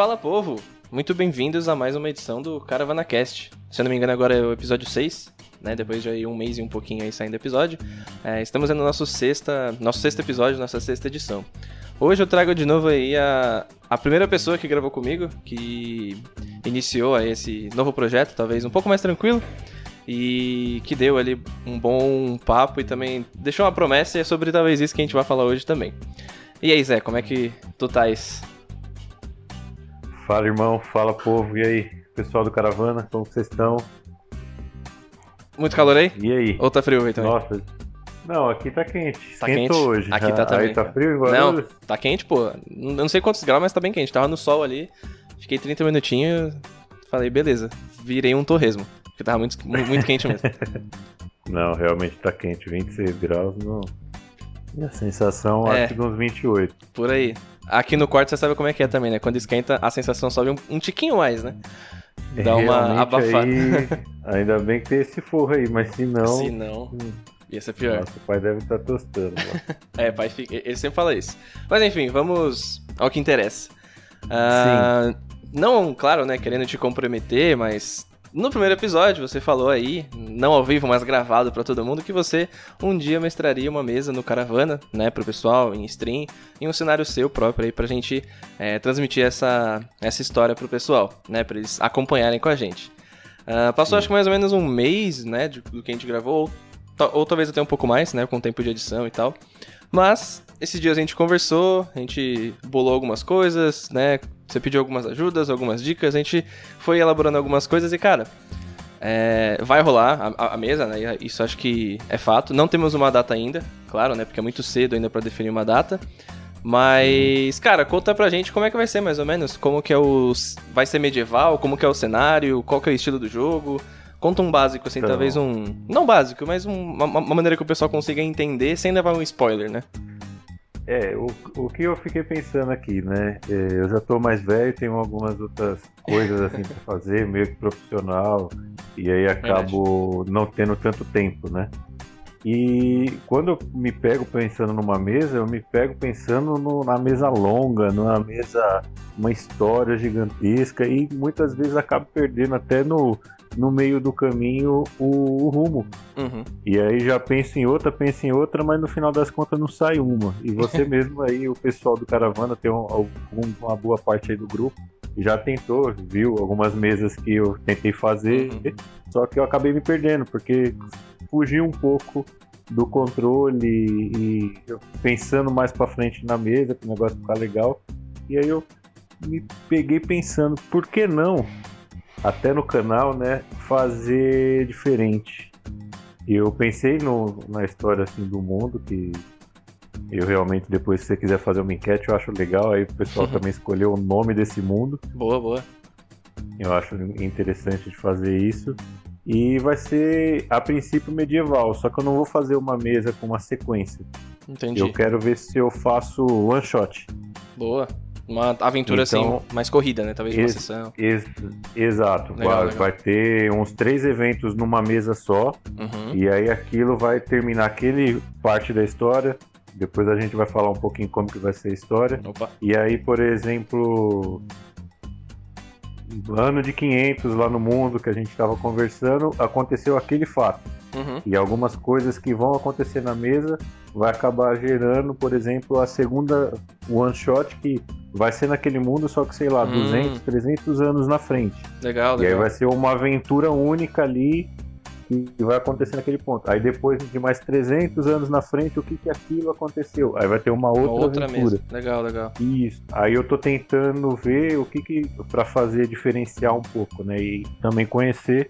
Fala povo, muito bem-vindos a mais uma edição do Caravana Cast. Se eu não me engano, agora é o episódio 6, né? Depois de um mês e um pouquinho aí saindo episódio. É, estamos no nosso, sexta, nosso sexto episódio, nossa sexta edição. Hoje eu trago de novo aí a, a primeira pessoa que gravou comigo, que iniciou aí esse novo projeto, talvez um pouco mais tranquilo, e que deu ali um bom papo e também deixou uma promessa e é sobre talvez isso que a gente vai falar hoje também. E aí, Zé, como é que tu estás? Fala, irmão. Fala, povo. E aí, pessoal do Caravana, como vocês estão? Muito calor aí? E aí? Ou tá frio aí também? Nossa. Não, aqui tá quente. Tá Esquentou quente? hoje. Aqui tá também, Aí tá frio igual Não, tá quente, pô. Eu não sei quantos graus, mas tá bem quente. Tava no sol ali, fiquei 30 minutinhos, falei, beleza, virei um torresmo. Porque tava muito, mu- muito quente mesmo. Não, realmente tá quente. 26 graus. Não. E a sensação, É. acho que uns 28. Por aí. Aqui no quarto você sabe como é que é também, né? Quando esquenta, a sensação sobe um, um tiquinho mais, né? Dá uma Realmente abafada. Aí, ainda bem que tem esse forro aí, mas se não. Se não, ia ser pior. Nossa, o pai deve estar tostando. lá. É, pai, fica- ele sempre fala isso. Mas enfim, vamos ao que interessa. Ah, não, claro, né, querendo te comprometer, mas no primeiro episódio você falou aí, não ao vivo, mas gravado pra todo mundo, que você um dia mestraria uma mesa no Caravana, né, pro pessoal, em stream, em um cenário seu próprio aí, pra gente é, transmitir essa, essa história pro pessoal, né, pra eles acompanharem com a gente. Ah, passou acho que mais ou menos um mês, né, de- do que a gente gravou, ou, ou talvez até um pouco mais, né, com o tempo de edição e tal. Mas esses dias a gente conversou, a gente bolou algumas coisas, né? Você pediu algumas ajudas, algumas dicas, a gente foi elaborando algumas coisas e, cara, é, vai rolar a, a mesa, né? Isso acho que é fato. Não temos uma data ainda, claro, né? Porque é muito cedo ainda pra definir uma data. Mas, cara, conta pra gente como é que vai ser mais ou menos, como que é o vai ser medieval, como que é o cenário, qual que é o estilo do jogo. Conta um básico assim, Então. talvez um, não básico, mas um- uma, uma maneira que o pessoal consiga entender sem levar um spoiler, né? É, o, o que eu fiquei pensando aqui, né? é, eu já tô mais velho, tenho algumas outras coisas assim pra fazer, meio que profissional, e aí acabo não tendo tanto tempo, né? E quando eu me pego pensando numa mesa, eu me pego pensando no- na mesa longa, numa mesa, uma história gigantesca, e muitas vezes acabo perdendo até no, no meio do caminho o- o rumo. Uhum. E aí já penso em outra, penso em outra, mas no final das contas não sai uma. E você mesmo aí, o pessoal do Caravana, tem um- algum- uma boa parte aí do grupo, já tentou, viu algumas mesas que eu tentei fazer, Uhum. só que eu acabei me perdendo, porque fugi um pouco do controle e pensando mais pra frente na mesa, para o negócio ficar legal. E aí eu me peguei pensando, por que não, até no canal, né, fazer diferente? Eu pensei no- na história assim do mundo que eu realmente depois se você quiser fazer uma enquete eu acho legal aí o pessoal Uhum. também escolheu o nome desse mundo Boa, boa. eu acho interessante de fazer isso e vai ser a princípio medieval só que eu não vou fazer uma mesa com uma sequência Entendi. eu quero ver se eu faço one shot Boa. Uma aventura Então, assim, mais corrida, né? Talvez uma sessão. Ex- exato Legal, vai, legal. vai ter uns três eventos numa mesa só Uhum. E aí aquilo vai terminar aquele parte da história. Depois a gente vai falar um pouquinho como que vai ser a história. Opa. E aí, por exemplo, ano de 500 lá no mundo que a gente estava conversando, aconteceu aquele fato. Uhum. E algumas coisas que vão acontecer na mesa vai acabar gerando, por exemplo, a segunda one shot que vai ser naquele mundo, só que sei lá, Hum. 200, 300 anos na frente. Legal, E aí legal. vai ser uma aventura única ali que vai acontecer naquele ponto. Aí depois de mais 300 anos na frente, o que que aquilo aconteceu? Aí vai ter uma outra, Uma outra aventura. mesa. Legal, legal. Isso. Aí eu tô tentando ver o que que para fazer diferenciar um pouco, né? E também conhecer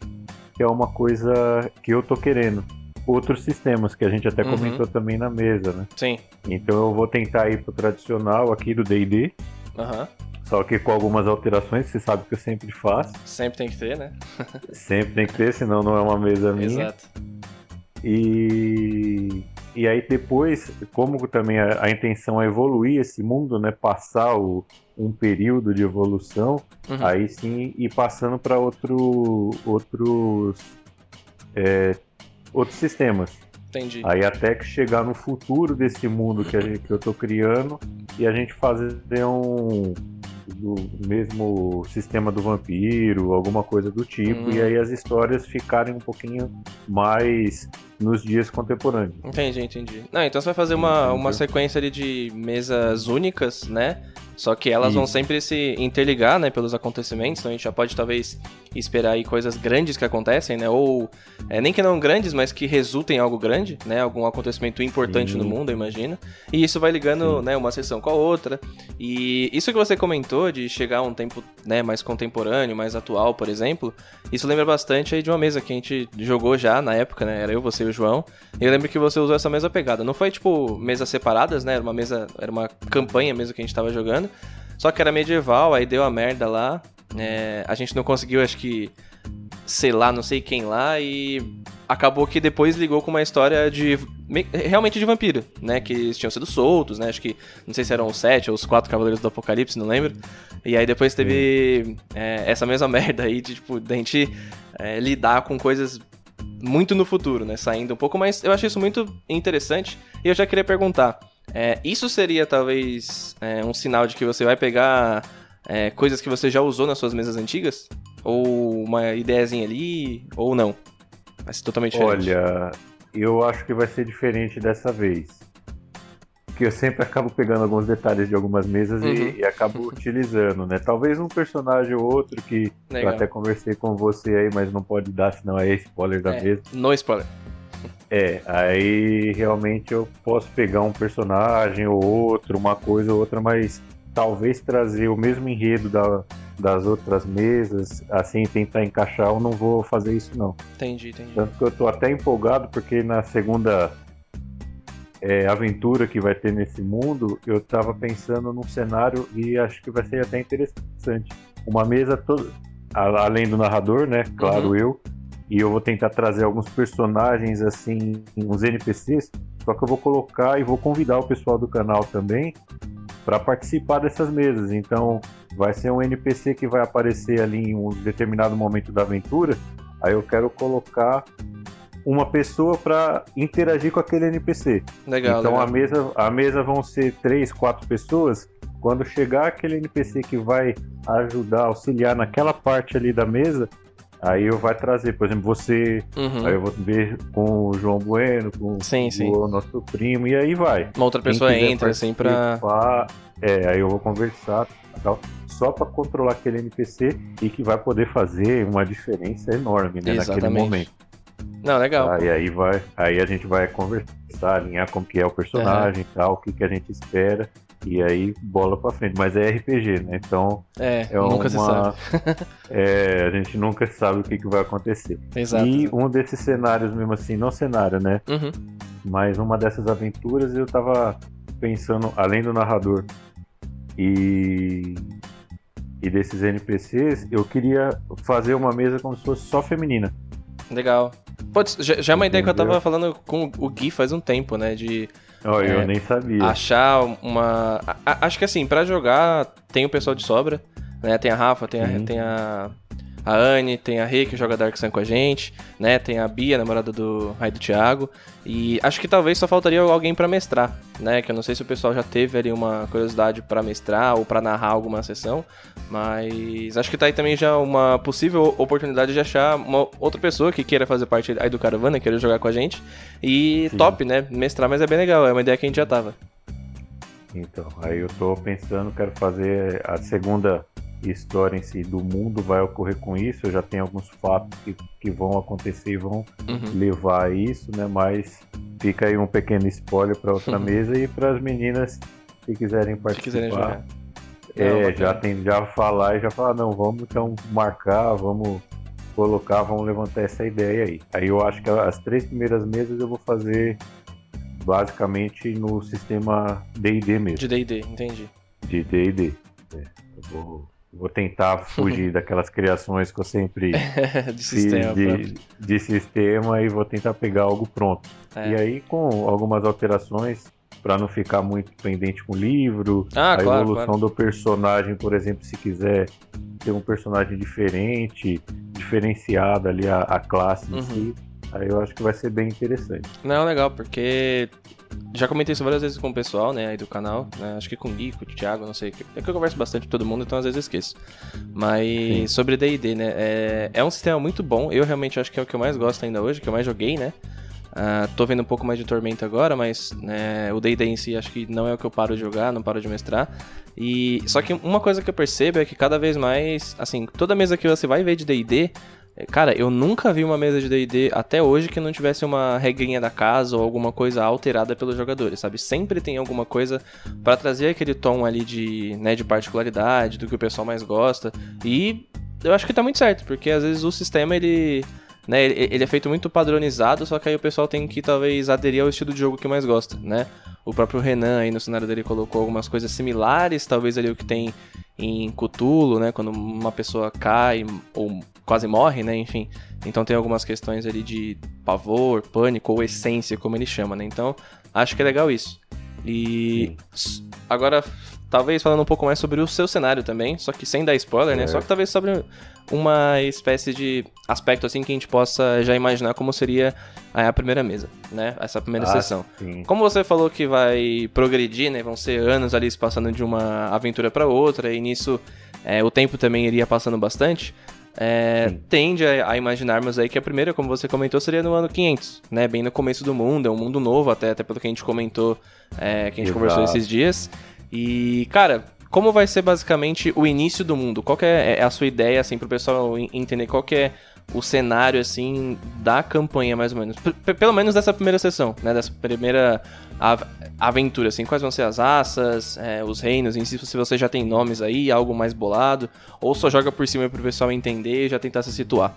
que é uma coisa que eu tô querendo. Outros sistemas que a gente até Uhum. comentou também na mesa, né? Sim. Então eu vou tentar ir pro tradicional aqui do D&D, Aham. só que com algumas alterações, você sabe que eu sempre faço. Sempre tem que ter, né? Sempre tem que ter, senão não é uma mesa minha. Exato. E, e aí depois, como também a, a intenção é evoluir esse mundo, né? Passar o, um período de evolução, Uhum. aí sim ir passando para outro, outros é, outros sistemas. Entendi. Aí até que chegar no futuro desse mundo que, gente- que eu tô criando e a gente fazer um do mesmo sistema do vampiro, alguma coisa do tipo, Hum. e aí as histórias ficarem um pouquinho mais nos dias contemporâneos. Entendi, entendi. Não, então você vai fazer uma, uma sequência ali de mesas únicas, né? Só que elas vão sempre se interligar, né, pelos acontecimentos. Então a gente já pode talvez esperar aí coisas grandes que acontecem, né? Ou é, nem que não grandes, mas que resultem em algo grande, né? Algum acontecimento importante Sim. no mundo, eu imagino. E isso vai ligando, Sim. né, uma sessão com a outra. E isso que você comentou de chegar a um tempo, né, mais contemporâneo, mais atual, por exemplo, isso lembra bastante aí de uma mesa que a gente jogou já na época, né? Era eu, você e o João. E eu lembro que você usou essa mesma pegada. Não foi tipo mesas separadas, né? Era uma mesa, era uma campanha mesmo que a gente tava jogando. Só que era medieval, aí deu a merda lá. É, a gente não conseguiu, acho que, sei lá, não sei quem lá, e acabou que depois ligou com uma história de. me- realmente de vampiro, né? Que eles tinham sido soltos, né? Acho que. Não sei se eram os sete ou os quatro Cavaleiros do Apocalipse, não lembro. E aí depois teve é, essa mesma merda aí de, tipo, da gente é, lidar com coisas muito no futuro, né? Saindo um pouco, mas eu achei isso muito interessante. E eu já queria perguntar: é, isso seria talvez é, um sinal de que você vai pegar é, coisas que você já usou nas suas mesas antigas? Ou uma ideiazinha ali, ou não? Vai ser totalmente diferente. Olha, eu acho que vai ser diferente dessa vez. Porque eu sempre acabo pegando alguns detalhes de algumas mesas Uhum. e, e acabo utilizando, né? Talvez um personagem ou outro que Legal. eu até conversei com você aí, mas não pode dar, senão é spoiler da É, mesa. no spoiler. É, aí realmente eu posso pegar um personagem ou outro, uma coisa ou outra, mas talvez trazer o mesmo enredo da- das outras mesas, assim, tentar encaixar, eu não vou fazer isso não. Entendi, entendi. Tanto que eu tô até empolgado porque na segunda é, aventura que vai ter nesse mundo, eu tava pensando num cenário e acho que vai ser até interessante. Uma mesa toda, além do narrador, né? Claro, Uhum. eu. E eu vou tentar trazer alguns personagens, assim, uns NPCs, só que eu vou colocar e vou convidar o pessoal do canal também para participar dessas mesas. Então, vai ser um NPC que vai aparecer ali em um determinado momento da aventura. Aí eu quero colocar uma pessoa para interagir com aquele NPC. Legal, então legal. a mesa, a mesa vão ser três, quatro pessoas. Quando chegar aquele NPC que vai ajudar, auxiliar naquela parte ali da mesa, aí eu vai trazer, por exemplo, você, Uhum. aí eu vou ver com o João Bueno, com Sim, sim. o nosso primo, e aí vai. Uma outra pessoa entra, assim, pra. É, aí eu vou conversar tal, só para controlar aquele NPC e que vai poder fazer uma diferença enorme né, naquele momento. Não, legal. E aí vai, aí a gente vai conversar, alinhar como que é o personagem, tal, o que, que a gente espera. E aí bola pra frente. Mas é RPG, né? Então É, é nunca se sabe. uma. é, a gente nunca sabe o que, que vai acontecer. Exato. E um desses cenários mesmo assim, não cenário, né? Uhum. Mas uma dessas aventuras eu tava pensando, além do narrador e, e desses NPCs, eu queria fazer uma mesa como se fosse só feminina. Legal. Pode, já, já é uma ideia que eu tava Entendeu? falando com o Gui faz um tempo, né? De Ó, É, eu nem sabia. achar uma. a- acho que assim, pra jogar tem o pessoal de sobra, né? Tem a Rafa, tem a, tem a, a Anne, tem a Rei que joga Dark Sun com a gente, né? Tem a Bia, namorada do Rai do Thiago. E acho que talvez só faltaria alguém pra mestrar, né? Que eu não sei se o pessoal já teve ali uma curiosidade pra mestrar ou pra narrar alguma sessão, mas acho que tá aí também já uma possível oportunidade de achar uma outra pessoa que queira fazer parte aí do Caravana, queira jogar com a gente. E Sim. top, né? Mestrar, mas é bem legal, é uma ideia que a gente já tava. Então, aí eu tô pensando, quero fazer a segunda história em si do mundo vai ocorrer com isso. Eu já tenho alguns fatos que, que vão acontecer e vão Uhum. levar a isso, né? Mas fica aí um pequeno spoiler para outra mesa e para as meninas que quiserem Se participar. quiserem jogar. É, bacana. já tem já falar e já falar, não, vamos então marcar, vamos colocar, vamos levantar essa ideia aí. Aí eu acho que as três primeiras mesas eu vou fazer basicamente no sistema D&D mesmo, De D&D, entendi. de D&D. É, eu vou, vou tentar fugir daquelas criações que eu sempre de sistema de, próprio. de sistema e vou tentar pegar algo pronto. É. E aí com algumas alterações para não ficar muito pendente com o livro, Ah, a claro, evolução claro. do personagem, por exemplo, se quiser ter um personagem diferente, diferenciado ali a, a classe em Uhum. si, aí eu acho que vai ser bem interessante. Não, legal, porque já comentei isso várias vezes com o pessoal, né, aí do canal, né, acho que com o Gui, com o Thiago, não sei, é que eu converso bastante com todo mundo, então às vezes eu esqueço. Mas Sim. sobre D&D, né, é, é um sistema muito bom, eu realmente acho que é o que eu mais gosto ainda hoje, que eu mais joguei, né, Uh, tô vendo um pouco mais de Tormenta agora, mas né, o D&D em si acho que não é o que eu paro de jogar, não paro de mestrar. E só que uma coisa que eu percebo é que cada vez mais, assim, toda mesa que você vai ver de D&D, cara, eu nunca vi uma mesa de D&D até hoje que não tivesse uma regrinha da casa ou alguma coisa alterada pelos jogadores, sabe? Sempre tem alguma coisa para trazer aquele tom ali de, né, de particularidade, do que o pessoal mais gosta. E eu acho que tá muito certo, porque às vezes o sistema ele né? Ele é feito muito padronizado, só que aí o pessoal tem que talvez aderir ao estilo de jogo que mais gosta, né? O próprio Renan aí no cenário dele colocou algumas coisas similares, talvez ali o que tem em Cthulhu, né? Quando uma pessoa cai ou quase morre, né? Enfim. Então tem algumas questões ali de pavor, pânico ou essência, como ele chama, né? Então acho que é legal isso. E agora talvez falando um pouco mais sobre o seu cenário também, só que sem dar spoiler, né? Só que talvez sobre uma espécie de aspecto assim que a gente possa já imaginar como seria a primeira mesa, né? Essa primeira ah, sessão. Sim. Como você falou que vai progredir, né? Vão ser anos ali se passando de uma aventura para outra e nisso é, o tempo também iria passando bastante. É, tende a, a, imaginarmos aí que a primeira, como você comentou, seria no ano 500, né? Bem no começo do mundo, é um mundo novo até, até pelo que a gente comentou, é, que a gente Exato. conversou esses dias. E, cara, como vai ser basicamente o início do mundo? Qual é, é a sua ideia, assim, pro pessoal entender qual é o cenário, assim, da campanha, mais ou menos? P pelo menos dessa primeira sessão, né? Dessa primeira aventura, assim. Quais vão ser as raças, é, os reinos em si, se você já tem nomes aí, algo mais bolado, ou só joga por cima pro pessoal entender e já tentar se situar?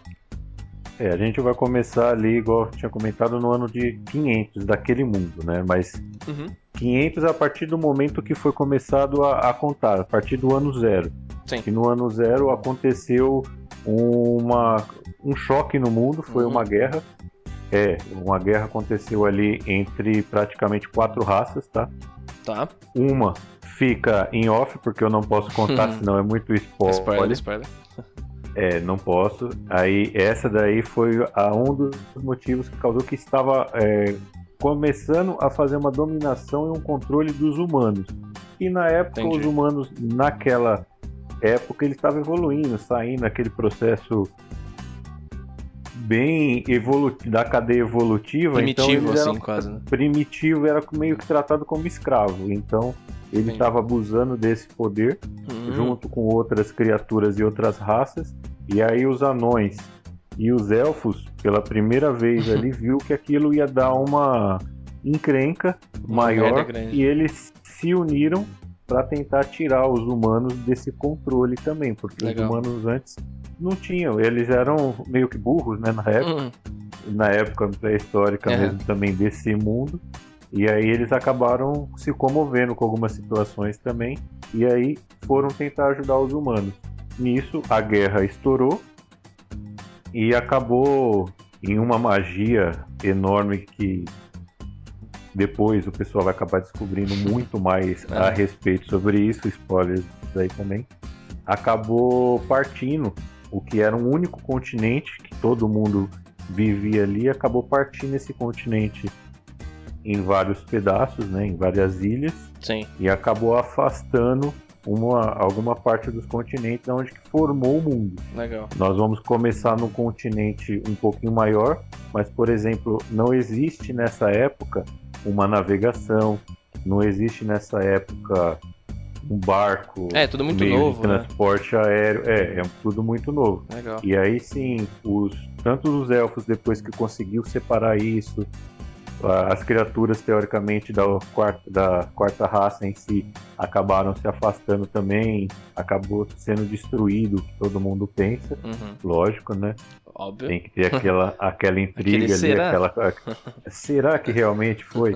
É, a gente vai começar ali, igual eu tinha comentado, no ano de 500 daquele mundo, né? Mas uhum. 500 a partir do momento que foi começado a, a contar, a partir do ano zero. Sim. Que no ano zero aconteceu uma, um choque no mundo, foi uhum. uma guerra. É, uma guerra aconteceu ali entre praticamente quatro raças, tá? Tá. Uma fica em off, porque eu não posso contar, uhum. senão é muito spoiler. Spoiler, spoiler. É, não posso. Aí essa daí foi a, um dos motivos que causou que estava é, começando a fazer uma dominação e um controle dos humanos. E na época Entendi. os humanos naquela época ele estava evoluindo, saindo aquele processo bem evolutivo da cadeia evolutiva. Então primitivo, então assim, quase. Né? Primitivo era meio que tratado como escravo. Então ele estava abusando desse poder uhum. junto com outras criaturas e outras raças. E aí os anões e os elfos, pela primeira vez ali, viu que aquilo ia dar uma encrenca maior e eles se uniram para tentar tirar os humanos desse controle também, porque Legal. os humanos antes não tinham, eles eram meio que burros, né, na época, uhum. na época pré-histórica mesmo também desse mundo. E aí eles acabaram se comovendo com algumas situações também, e aí foram tentar ajudar os humanos. Nisso a guerra estourou e acabou em uma magia enorme que depois o pessoal vai acabar descobrindo muito mais é. a respeito sobre isso, spoilers aí também. Acabou partindo o que era um único continente que todo mundo vivia ali, acabou partindo esse continente em vários pedaços, né, em várias ilhas. Sim. E acabou afastando uma, alguma parte dos continentes onde que formou o mundo. Legal. Nós vamos começar num continente um pouquinho maior, mas, por exemplo, não existe nessa época uma navegação, não existe nessa época um barco. É, tudo muito novo. De né? transporte né? aéreo. É, é tudo muito novo. Legal. E aí sim, os, tanto os elfos, depois que conseguiu separar isso, as criaturas teoricamente da quarta, da quarta raça em si acabaram se afastando também, acabou sendo destruído, o que todo mundo pensa, uhum. lógico, né? Óbvio. Tem que ter aquela, aquela intriga ali, será? aquela. será que realmente foi?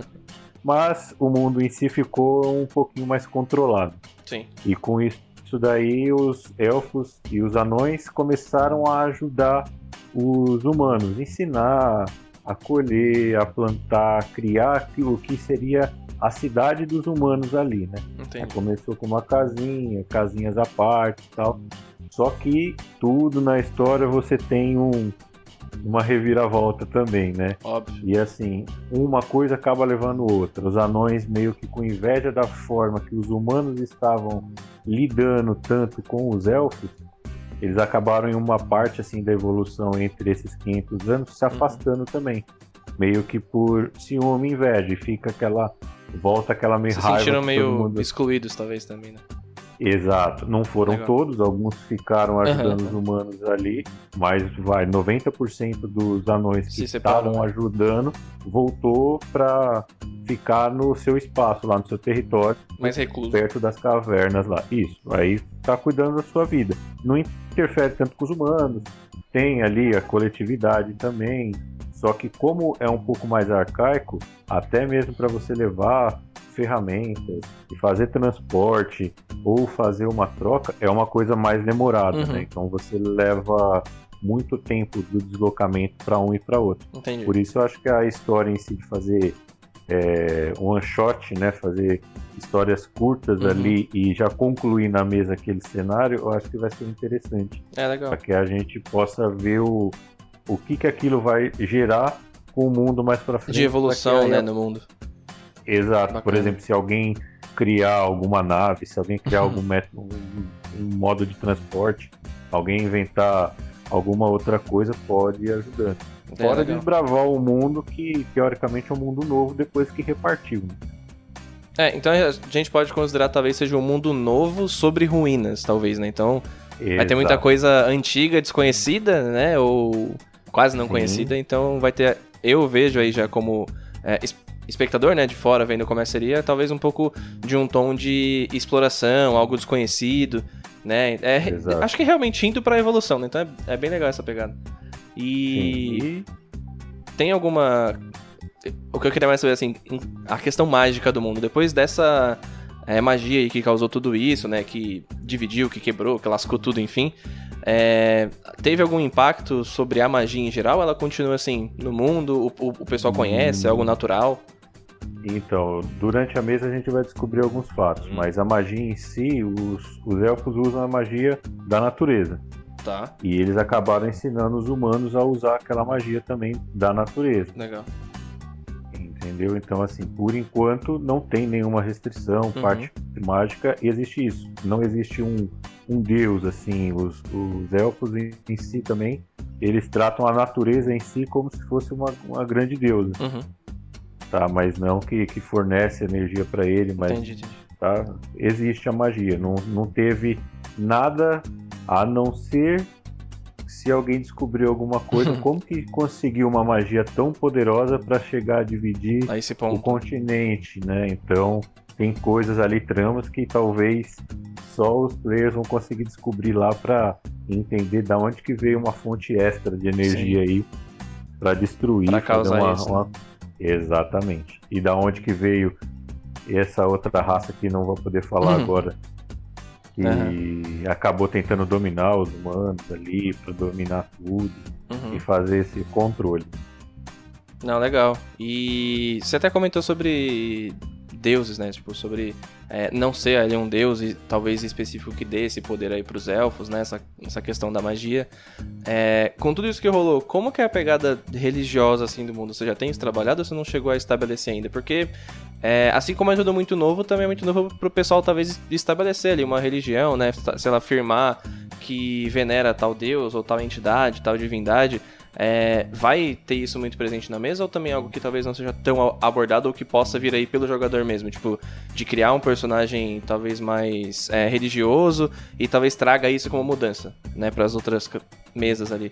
Mas o mundo em si ficou um pouquinho mais controlado. Sim. E com isso daí os elfos e os anões começaram a ajudar os humanos, ensinar a colher, a plantar, a criar o que seria a cidade dos humanos ali, né? Começou com uma casinha, casinhas à parte e tal. Só que tudo na história você tem um, uma reviravolta também, né? Óbvio. E assim, uma coisa acaba levando outra. Os anões meio que com inveja da forma que os humanos estavam lidando tanto com os elfos, eles acabaram em uma parte assim da evolução entre esses 500 anos se afastando uhum. também. Meio que por ciúme e inveja, e fica aquela volta aquela meio Se raiva. sentiram meio mundo... excluídos talvez também, né? Exato, não foram Legal. todos, alguns ficaram ajudando uhum. os humanos ali, mas vai, 90% dos anões que estavam né? ajudando voltou para ficar no seu espaço, lá no seu território, mais recluso. perto das cavernas lá. Isso, aí tá cuidando da sua vida. Não interfere tanto com os humanos, tem ali a coletividade também, só que como é um pouco mais arcaico, até mesmo para você levar ferramentas e fazer transporte ou fazer uma troca é uma coisa mais demorada, uhum. né? Então você leva muito tempo do deslocamento para um e para outro. Entendi. Por isso eu acho que a história em si de fazer é, one shot, né? Fazer histórias curtas uhum. ali e já concluir na mesa aquele cenário, eu acho que vai ser interessante. É legal. Para que a gente possa ver o, o que, que aquilo vai gerar com o mundo mais para frente. De evolução, né, no mundo. Exato. Bacana. Por exemplo, se alguém criar alguma nave, se alguém criar algum método, um, um, modo de transporte, alguém inventar alguma outra coisa, pode ir ajudando. É, Fora legal. desbravar o mundo que, teoricamente, é um mundo novo depois que repartiu. É, então a gente pode considerar talvez seja um mundo novo sobre ruínas, talvez, né? Então Exato. vai ter muita coisa antiga, desconhecida, né? Ou quase não Sim. conhecida, então vai ter. Eu vejo aí já como é, espectador, né, de fora vendo como é seria, talvez um pouco de um tom de exploração, algo desconhecido, né? É, acho que realmente indo para evolução, né? Então é, é, bem legal essa pegada. E Sim. tem alguma o que eu queria mais saber assim, a questão mágica do mundo. Depois dessa é, magia aí que causou tudo isso, né, que dividiu, que quebrou, que lascou tudo, enfim. É, teve algum impacto sobre a magia em geral? Ela continua assim no mundo? O, o, o pessoal conhece? É algo natural? Então, durante a mesa a gente vai descobrir alguns fatos, hum. mas a magia em si, os, os elfos usam a magia da natureza. Tá. E eles acabaram ensinando os humanos a usar aquela magia também da natureza. Legal. Entendeu? Então, assim, por enquanto não tem nenhuma restrição, uhum. parte mágica, existe isso. Não existe um, um deus, assim. Os, os elfos em, em si também, eles tratam a natureza em si como se fosse uma, uma grande deusa. Uhum tá? Mas não que, que fornece energia para ele, mas entendi. Tá? existe a magia. Não, não teve nada a não ser se alguém descobriu alguma coisa, como que conseguiu uma magia tão poderosa para chegar a dividir o continente, né? Então tem coisas ali, tramas que talvez só os players vão conseguir descobrir lá para entender da onde que veio uma fonte extra de energia Sim. aí para destruir, pra causar uma, isso, uma, né? Exatamente. E da onde que veio essa outra raça que não vou poder falar uhum. agora, que uhum. acabou tentando dominar os humanos ali, para dominar tudo uhum. e fazer esse controle. Não, legal. E você até comentou sobre deuses, né? Tipo, sobre é, não ser ali um deus e talvez específico que dê esse poder aí pros elfos, né? Essa, essa questão da magia. É, com tudo isso que rolou, como que é a pegada religiosa, assim, do mundo? Você já tem isso trabalhado ou você não chegou a estabelecer ainda? Porque, é, assim como tudo muito novo, também é muito novo pro pessoal talvez estabelecer ali uma religião, né? Se ela afirmar que venera tal deus ou tal entidade, tal divindade. É, vai ter isso muito presente na mesa ou também algo que talvez não seja tão abordado ou que possa vir aí pelo jogador mesmo? Tipo, de criar um personagem talvez mais é, religioso e talvez traga isso como mudança, né, para as outras mesas ali.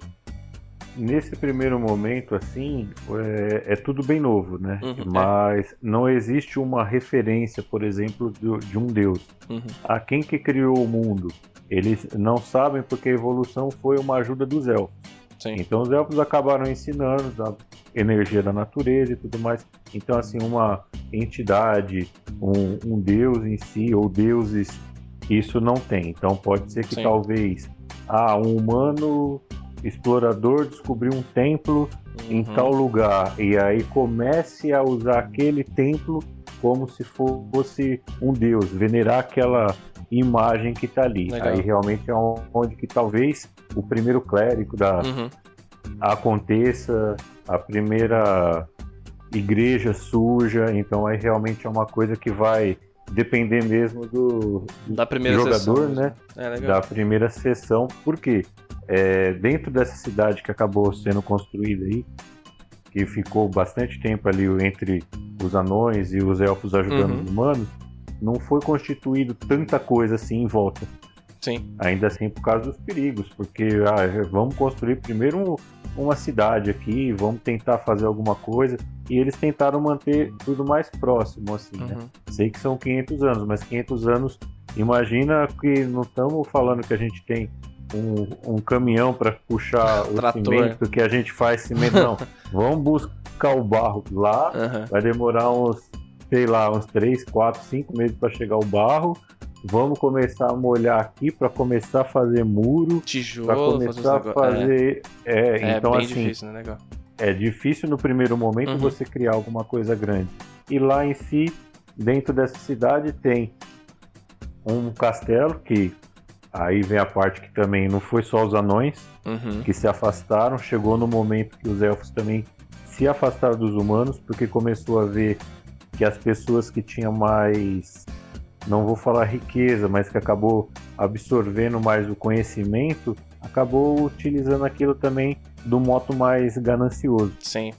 Nesse primeiro momento, assim, é, é tudo bem novo, né? Uhum, é. Mas não existe uma referência, por exemplo, de, de um deus. Uhum. A quem que criou o mundo? Eles não sabem porque a evolução foi uma ajuda dos elfos. Sim. Então os elfos acabaram ensinando a energia da natureza e tudo mais. Então, assim, uma entidade, um, um deus em si, ou deuses, isso não tem. Então pode ser que Sim. talvez ah, um humano explorador descobriu um templo uhum. em tal lugar e aí comece a usar aquele templo como se fosse um deus, venerar aquela imagem que está ali. Legal. Aí realmente é onde que talvez o primeiro clérigo da, uhum. aconteça, a primeira igreja suja, então aí realmente é uma coisa que vai depender mesmo do, da primeira jogador, sessão, né? É, da primeira sessão, porque é, dentro dessa cidade que acabou sendo construída aí, que ficou bastante tempo ali entre os anões e os elfos ajudando uhum. os humanos, não foi constituído tanta coisa assim em volta. Sim. Ainda assim por causa dos perigos, porque ah, vamos construir primeiro uma cidade aqui, vamos tentar fazer alguma coisa. E eles tentaram manter tudo mais próximo, assim, né? uhum. né? Sei que são 500 anos, mas 500 anos, imagina que não estamos falando que a gente tem um, um caminhão para puxar o Trator. cimento que a gente faz cimento. Não, vamos buscar o barro lá, uhum. vai demorar uns, sei lá, uns 3, 4, 5 meses para chegar o barro. Vamos começar a molhar aqui para começar a fazer muro, tijolo, para começar fazer a fazer, é. É, é, então assim, difícil, né? É difícil no primeiro momento uhum. você criar alguma coisa grande. E lá em si, dentro dessa cidade tem um castelo que Aí vem a parte que também não foi só os anões uhum. que se afastaram, chegou no momento que os elfos também se afastaram dos humanos, porque começou a ver que as pessoas que tinham mais, não vou falar riqueza, mas que acabou absorvendo mais o conhecimento, acabou utilizando aquilo também do modo mais ganancioso. Sim.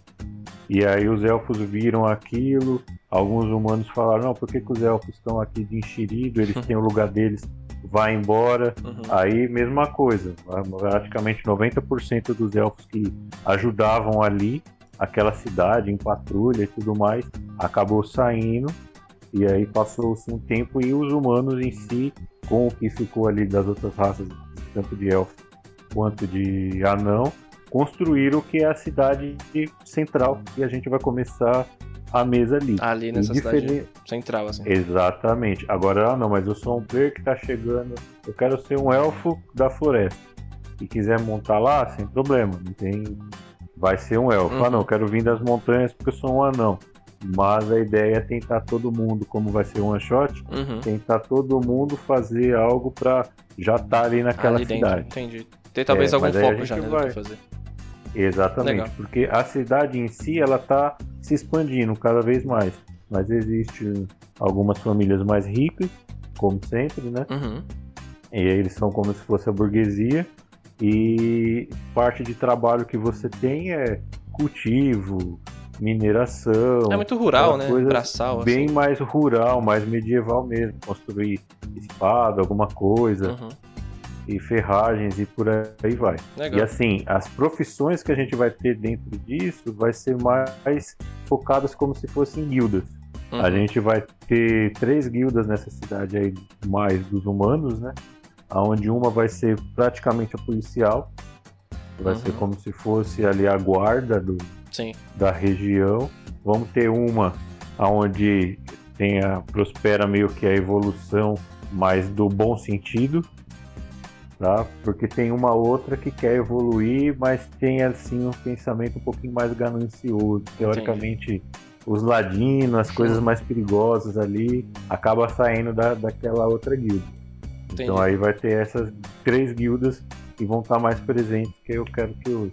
E aí os elfos viram aquilo, alguns humanos falaram, não, por que, que os elfos estão aqui de enxerido, eles têm o lugar deles vai embora. Uhum. Aí, mesma coisa. Praticamente 90% dos elfos que ajudavam ali, aquela cidade, em patrulha e tudo mais, acabou saindo. E aí passou-se um tempo e os humanos em si, com o que ficou ali das outras raças, tanto de elfo quanto de anão, construíram o que é a cidade central. E a gente vai começar a mesa ali. Ali nessa diferente... cidade central, assim. Exatamente. Agora, ah, não, mas eu sou um player que tá chegando. Eu quero ser um elfo da floresta. E quiser montar lá, sem problema. Não tem. Vai ser um elfo. Uhum. Ah, não, eu quero vir das montanhas porque eu sou um anão. Mas a ideia é tentar todo mundo, como vai ser um one shot, uhum. tentar todo mundo fazer algo para já estar tá ali naquela ali cidade. Dentro, entendi. Ter talvez é, algum foco já né, vai... fazer. Exatamente, Legal. porque a cidade em si ela está se expandindo cada vez mais, mas existe algumas famílias mais ricas, como sempre, né? Uhum. E aí eles são como se fosse a burguesia e parte de trabalho que você tem é cultivo, mineração. É muito rural, né? Braçal, bem assim. mais rural, mais medieval mesmo. Construir espada, alguma coisa. Uhum e ferragens e por aí vai. Legal. E assim, as profissões que a gente vai ter dentro disso vai ser mais focadas como se fossem guildas. Uhum. A gente vai ter três guildas nessa cidade aí, mais dos humanos, né? Onde uma vai ser praticamente a policial, vai uhum. ser como se fosse ali a guarda do, Sim. da região. Vamos ter uma onde tenha, prospera meio que a evolução, mas do bom sentido, tá? Porque tem uma outra que quer evoluir, mas tem assim um pensamento um pouquinho mais ganancioso. Teoricamente, Entendi. os ladinos, as coisas mais perigosas ali, acaba saindo da, daquela outra guilda. Entendi. Então aí vai ter essas três guildas que vão estar mais presentes, que eu quero que os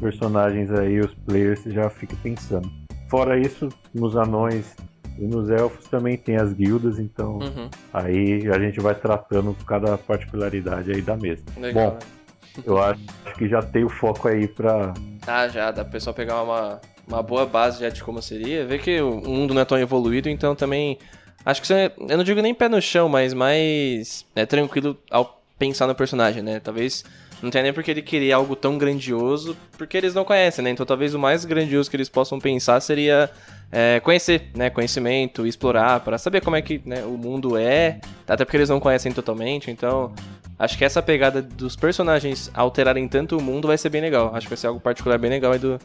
personagens aí, os players, já fiquem pensando. Fora isso, nos anões e nos elfos também tem as guildas, então uhum. aí a gente vai tratando cada particularidade aí da mesa. Legal, Bom, né? eu acho que já tem o foco aí pra. Ah, já, dá pro pessoal pegar uma, uma boa base já de como seria. Ver que o mundo não é tão evoluído, então também. Acho que você, eu não digo nem pé no chão, mas mais é, tranquilo ao pensar no personagem, né? Talvez não tenha nem porque ele querer algo tão grandioso, porque eles não conhecem, né? Então talvez o mais grandioso que eles possam pensar seria é, conhecer, né? Conhecimento, explorar, para saber como é que né, o mundo é, até porque eles não conhecem totalmente, então acho que essa pegada dos personagens alterarem tanto o mundo vai ser bem legal. Acho que vai ser algo particular bem legal aí do,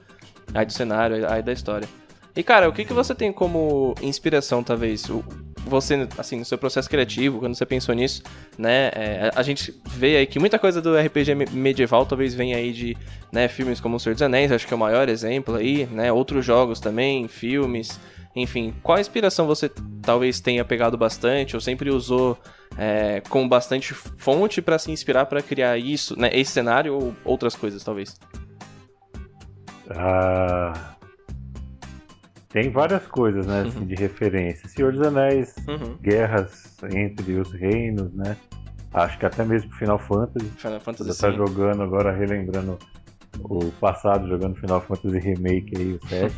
aí do cenário, aí da história. E cara, o que, que você tem como inspiração, talvez? O, você, assim, no seu processo criativo, quando você pensou nisso, né? É, a gente vê aí que muita coisa do RPG medieval talvez venha aí de né, filmes como O Senhor dos Anéis, acho que é o maior exemplo aí, né? Outros jogos também, filmes, enfim. Qual inspiração você talvez tenha pegado bastante ou sempre usou é, com bastante fonte para se inspirar para criar isso, né? Esse cenário ou outras coisas, talvez? Ah, tem várias coisas, né, assim, de referência. Senhor dos Anéis, Uhum. guerras entre os reinos, né? Acho que até mesmo Final Fantasy. Final Fantasy Você tá jogando agora, relembrando o passado, jogando Final Fantasy Remake aí, o 7.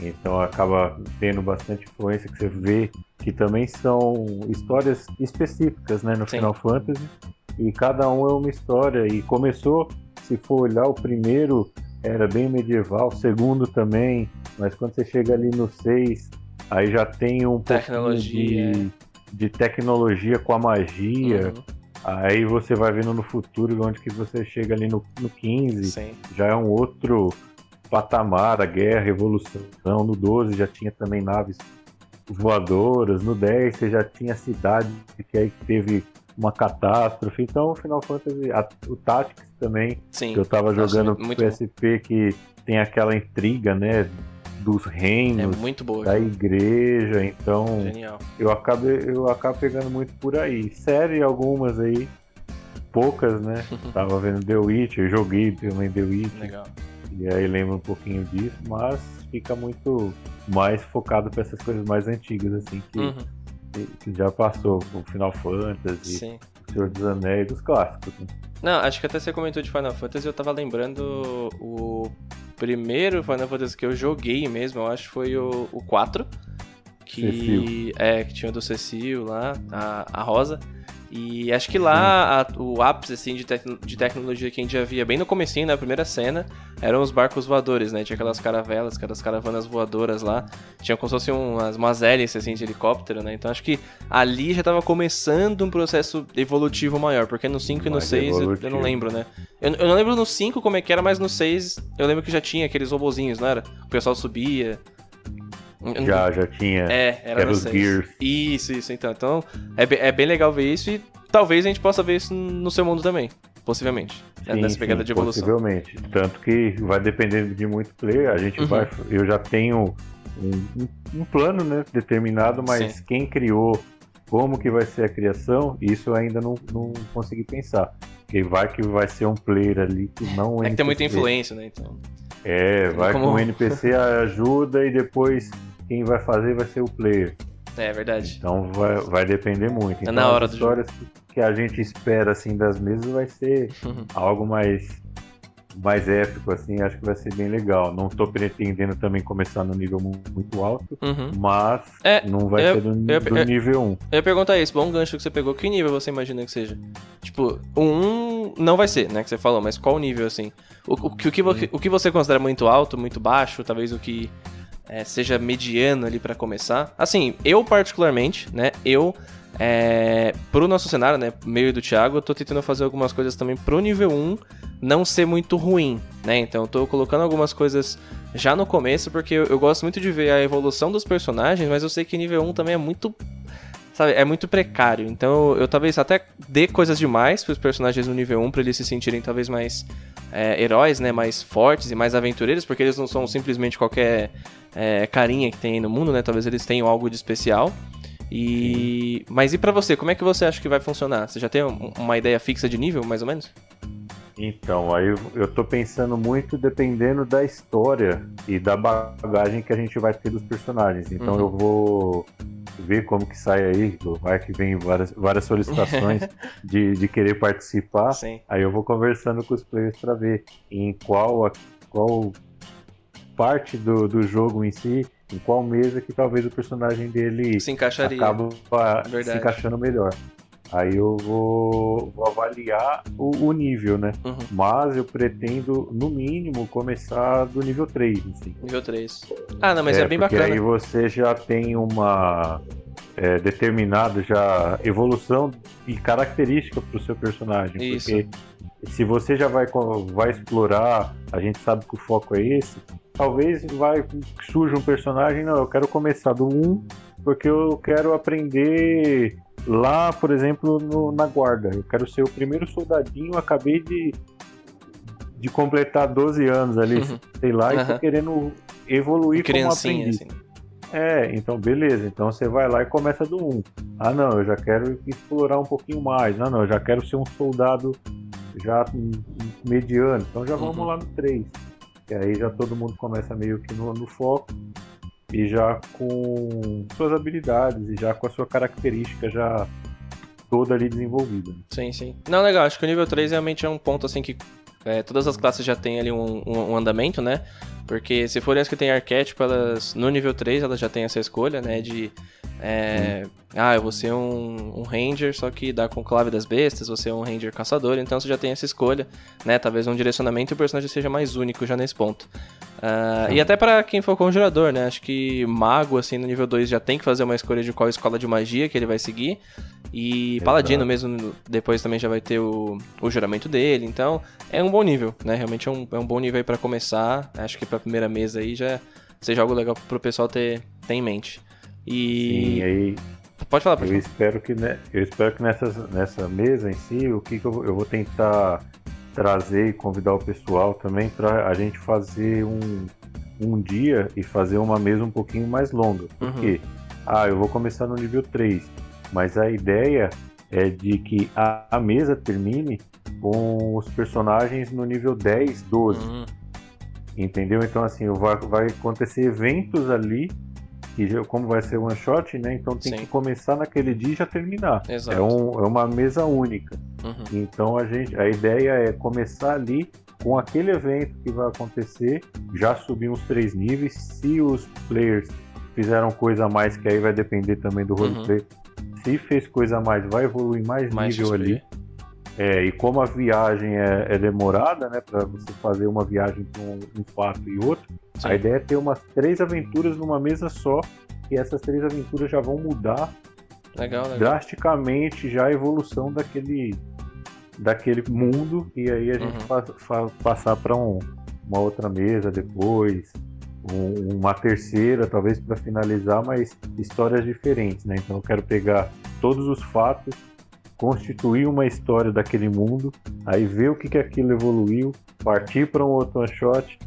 então acaba tendo bastante influência que você vê que também são histórias específicas, né, no Sim. Final Fantasy. E cada um é uma história. E começou, se for olhar, o primeiro era bem medieval, segundo também, mas quando você chega ali no 6, aí já tem um Tecnologia. pouquinho de, de tecnologia com a magia. Uhum. Aí você vai vendo no futuro, onde que você chega ali no, no 15, Sim. já é um outro patamar, a guerra, a revolução. No 12 já tinha também naves voadoras, no 10 você já tinha cidade que aí teve uma catástrofe. Então o Final Fantasy, a- o Tactics também, Sim. que eu tava Nossa, jogando muito no bom. PSP, que tem aquela intriga, né, dos É reinos, muito boa. da igreja, então Genial. eu acabo, eu acabo pegando muito por aí. Série algumas aí, poucas, né? Tava vendo The Witch, eu joguei também The Witch, Legal. e aí lembro um pouquinho disso, mas fica muito mais focado para essas coisas mais antigas, assim, que, Uhum. que- que já passou, o Final Fantasy, Sim. o Senhor dos Anéis, dos clássicos. né? Não, acho que até você comentou de Final Fantasy, eu tava lembrando o primeiro Final Fantasy que eu joguei mesmo, eu acho que foi o, o 4. Que Cecil. é, que tinha o do Cecil lá, a, a Rosa. E acho que lá a- o ápice assim, de, tecno- de tecnologia que a gente já via bem no comecinho, na primeira cena, eram os barcos voadores, né? Tinha aquelas caravelas, aquelas caravanas voadoras lá. Tinha como se fossem umas, umas hélices assim, de helicóptero, né? Então acho que ali já tava começando um processo evolutivo maior, porque no 5 e no Mais 6 eu, eu não lembro, né? Eu, eu não lembro no 5 como é que era, mas no 6 eu lembro que já tinha aqueles robozinhos, não era? O pessoal subia. Já, já tinha. É, era era os 6. Gears. Isso, isso, então. Então, é, é bem legal ver isso e talvez a gente possa ver isso no seu mundo também. Possivelmente. né, Sim, nessa pegada sim, de evolução. Possivelmente. Tanto que vai depender de muito player. A gente Uhum. vai. Eu já tenho um, um- plano né, determinado, mas Sim. quem criou, como que vai ser a criação, isso eu ainda não, não consegui pensar. Porque vai que vai ser um player ali que não É que tem muita influência, né? Então. É, vai Como- que o NPC ajuda e depois quem vai fazer vai ser o player. É verdade. Então vai, vai depender muito. Então, na hora as histórias que, que a gente espera assim das mesas vai ser algo mais mais épico assim, acho que vai ser bem legal. Não tô pretendendo também começar no nível mu- muito alto, Uhum. mas É, não vai eu- ser do, eu- do eu- nível 1. Eu ia perguntar isso, bom gancho que você pegou, que nível você imagina que seja? Tipo, o 1 não vai ser, né, que você falou, mas qual nível, assim? O, o, que- o, que, o que você considera muito alto, muito baixo, talvez o que é, seja mediano ali pra começar? Assim, eu particularmente, né, eu, é, pro nosso cenário, né, meio do Thiago, eu tô tentando fazer algumas coisas também pro nível 1 não ser muito ruim, né, então eu tô colocando algumas coisas já no começo, porque eu, eu gosto muito de ver a evolução dos personagens, mas eu sei que nível 1 também é muito sabe, é muito precário. Então eu, talvez até dê coisas demais pros personagens no nível 1 pra eles se sentirem talvez mais é, heróis, né, mais fortes e mais aventureiros, porque eles não são simplesmente qualquer é, carinha que tem aí no mundo, né? Talvez eles tenham algo de especial. E mas e pra você, como é que você acha que vai funcionar? Você já tem um- uma ideia fixa de nível, mais ou menos? Então, aí eu, eu tô pensando muito dependendo da história e da bagagem que a gente vai ter dos personagens. Então Uhum. eu vou ver como que sai aí, vai que vem várias, várias solicitações de, de querer participar. Sim. Aí eu vou conversando com os players para ver em qual, qual parte do, do jogo em si, em qual mesa que talvez o personagem dele Se encaixaria. acaba se encaixando melhor. Aí eu vou, vou avaliar o, o nível, né? Uhum. Mas eu pretendo, no mínimo, começar do nível 3, assim. Nível 3. Ah, não, mas é, bem porque bacana. aí você já tem uma é, determinada já evolução e característica pro seu personagem. Isso. Porque se você já vai, vai explorar, a gente sabe que o foco é esse, talvez vai surja um personagem, não, eu quero começar do 1 porque eu quero aprender lá, por exemplo, no- na guarda. Eu quero ser o primeiro soldadinho, acabei de de completar 12 anos ali, Uhum. sei lá, e tô querendo evoluir como Criancinha, aprendiz. assim. É, então beleza. Então você vai lá e começa do 1. Ah, não, eu já quero explorar um pouquinho mais. Ah, não, eu já quero ser um soldado já mediano. Então já vamos Uhum. lá no 3. que aí já todo mundo começa meio que no, no foco e já com suas habilidades e já com a sua característica já toda ali desenvolvida. Sim, sim. Não, legal, acho que o nível 3 realmente é um ponto assim que é, todas as classes já têm ali um, um, um, andamento, né? Porque se forem as que têm arquétipo, elas no nível 3 elas já têm essa escolha, né? De é, ah, eu vou ser um, um, ranger, só que dá com clave das bestas, você é um ranger caçador, então você já tem essa escolha, né? Talvez um direcionamento e o personagem seja mais único já nesse ponto. Uh, e até para quem for conjurador, né? Acho que mago, assim, no nível 2 já tem que fazer uma escolha de qual escola de magia que ele vai seguir. E Exato. paladino mesmo, depois também já vai ter o, o juramento dele. Então, é um bom nível, né? Realmente é um, é um bom nível aí pra começar. Acho que pra primeira mesa aí já seja algo legal pro pessoal ter, ter em mente. E. Sim, aí. Pode falar, pode eu espero que Eu espero que nessa, nessa mesa em si, o que, que eu, eu vou tentar trazer e convidar o pessoal também para a gente fazer um, um dia e fazer uma mesa um pouquinho mais longa. Por uhum. quê? Ah, eu vou começar no nível 3, mas a ideia é de que a, a mesa termine com os personagens no nível 10, 12. Uhum. Entendeu? Então, assim, vai, vai acontecer eventos ali que como vai ser one shot, né? Então tem Sim. que começar naquele dia e já terminar. Exato. É, um, é uma mesa única. Uhum. Então a gente, a ideia é começar ali com aquele evento que vai acontecer, já subir uns três níveis. Se os players fizeram coisa a mais, que aí vai depender também do roleplay. Uhum. Se fez coisa a mais, vai evoluir mais, mais nível ali. É, e como a viagem é, é demorada, né, para você fazer uma viagem para um, um, fato e outro, Sim. a ideia é ter umas três aventuras numa mesa só, e essas três aventuras já vão mudar legal, legal. drasticamente já a evolução daquele, daquele mundo, e aí a gente uhum. passar para um, uma outra mesa depois, um, uma terceira, talvez para finalizar, mas histórias diferentes, né? Então eu quero pegar todos os fatos constituir uma história daquele mundo, aí ver o que, que aquilo evoluiu, partir para um outro one shot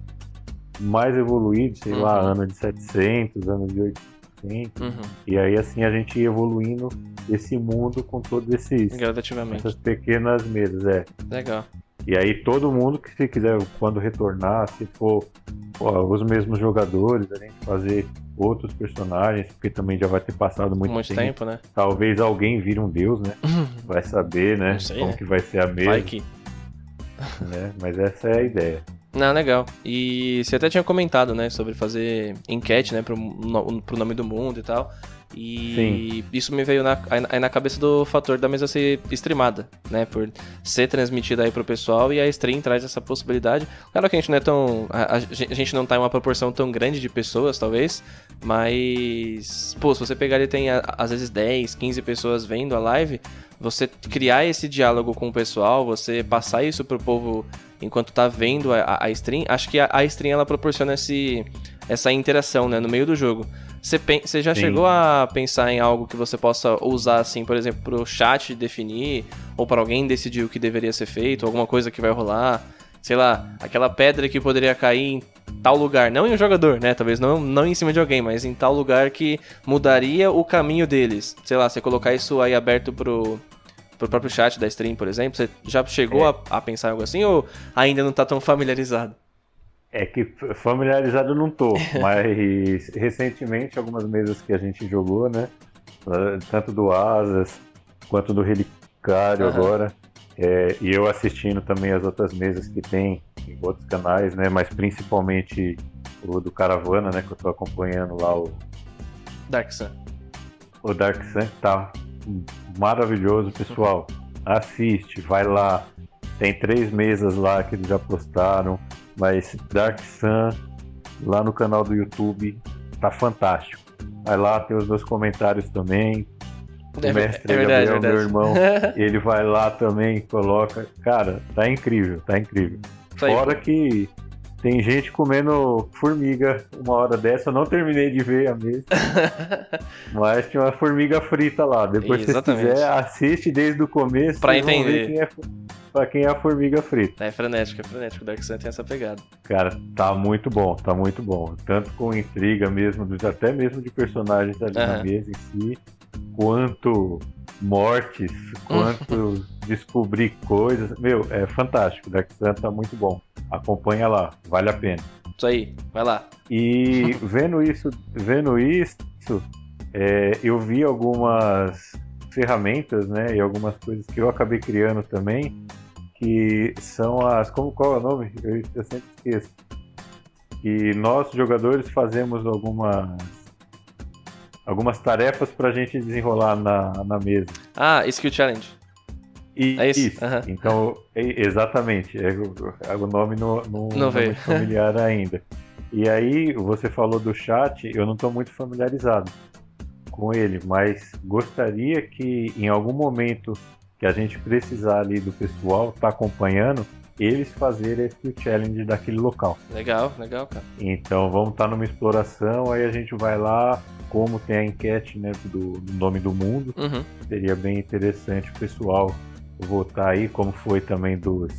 mais evoluído, sei uhum. lá, ano de 700, ano de 800, uhum. e aí assim a gente ia evoluindo esse mundo com todos esses gradativamente essas pequenas mesas, é. Legal. E aí todo mundo que se quiser quando retornar, se for ó, os mesmos jogadores, a gente fazer outros personagens, porque também já vai ter passado muito, muito tempo. tempo. né? Talvez alguém vire um deus, né? vai saber, né? Sei, como né? que vai ser a mesa. Vai que... né? Mas essa é a ideia. Não, legal. E você até tinha comentado, né, sobre fazer enquete, né, pro, no, pro nome do mundo e tal. E Sim. isso me veio na, aí na cabeça do fator da mesa ser streamada, né? Por ser transmitida aí pro pessoal e a stream traz essa possibilidade. Claro que a gente não é tão. A, a gente não tá em uma proporção tão grande de pessoas, talvez, mas. Pô, se você pegar e tem às vezes 10, 15 pessoas vendo a live, você criar esse diálogo com o pessoal, você passar isso pro povo enquanto tá vendo a, a stream, acho que a, a stream ela proporciona esse, essa interação, né, no meio do jogo. Você, você já Sim. chegou a pensar em algo que você possa usar, assim, por exemplo, para o chat definir, ou para alguém decidir o que deveria ser feito, alguma coisa que vai rolar? Sei lá, aquela pedra que poderia cair em tal lugar, não em um jogador, né? Talvez não, não em cima de alguém, mas em tal lugar que mudaria o caminho deles. Sei lá, você colocar isso aí aberto pro, pro próprio chat da stream, por exemplo, você já chegou é. a, a pensar em algo assim ou ainda não tá tão familiarizado? É que familiarizado não tô, mas recentemente algumas mesas que a gente jogou, né? Tanto do Asas quanto do Relicário uhum. agora. É, e eu assistindo também as outras mesas que tem em outros canais, né? Mas principalmente o do Caravana, né? Que eu tô acompanhando lá o. Dark Sun. O Dark Sun tá maravilhoso, pessoal. Assiste, vai lá. Tem três mesas lá que eles já postaram. Mas Dark Sun, lá no canal do YouTube, tá fantástico. Vai lá, tem os meus comentários também. O é, mestre é verdade, Gabriel, meu irmão, ele vai lá também, coloca. Cara, tá incrível, tá incrível. Fora que tem gente comendo formiga uma hora dessa, eu não terminei de ver a mesa. mas tinha uma formiga frita lá. Depois, se você quiser, assiste desde o começo. Pra entender. Quem é, pra quem é a formiga frita. É frenético, é frenético. O Dark Sun tem essa pegada. Cara, tá muito bom, tá muito bom. Tanto com intriga mesmo, até mesmo de personagens ali uhum. na mesa em si, quanto mortes, quanto descobrir coisas. Meu, é fantástico. Dark Sun tá muito bom. Acompanha lá, vale a pena. Isso aí, vai lá. E vendo isso, vendo isso, é, eu vi algumas ferramentas, né, e algumas coisas que eu acabei criando também, que são as, como qual é o nome? Eu, eu sempre esqueço. E nós jogadores fazemos algumas algumas tarefas para a gente desenrolar na, na mesa. Ah, Skill Challenge. E, é isso. isso. Uhum. Então, é, exatamente. É, o nome não, não, não, não é familiar ainda. E aí, você falou do chat, eu não estou muito familiarizado com ele, mas gostaria que em algum momento que a gente precisar ali do pessoal estar tá acompanhando, eles fazerem esse challenge daquele local. Legal, legal, cara. Então vamos estar tá numa exploração, aí a gente vai lá, como tem a enquete né, do, do nome do mundo, uhum. seria bem interessante o pessoal votar aí, como foi também dos,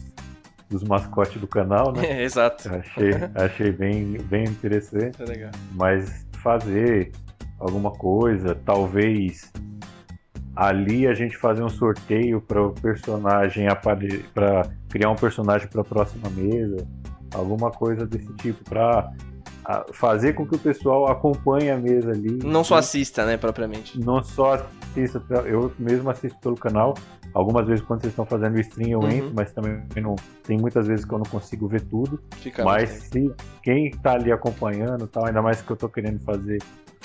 dos mascotes do canal, né? É, exato. Achei, achei bem, bem interessante. É legal. Mas fazer alguma coisa, talvez ali a gente fazer um sorteio para o personagem para criar um personagem para a próxima mesa, alguma coisa desse tipo para fazer com que o pessoal acompanhe a mesa ali. Não só assista, né, propriamente. Não só assista, eu mesmo assisto pelo canal. Algumas vezes quando vocês estão fazendo o stream eu uhum. entro, mas também não tem muitas vezes que eu não consigo ver tudo. Fica mas se quem está ali acompanhando, tal, ainda mais que eu estou querendo fazer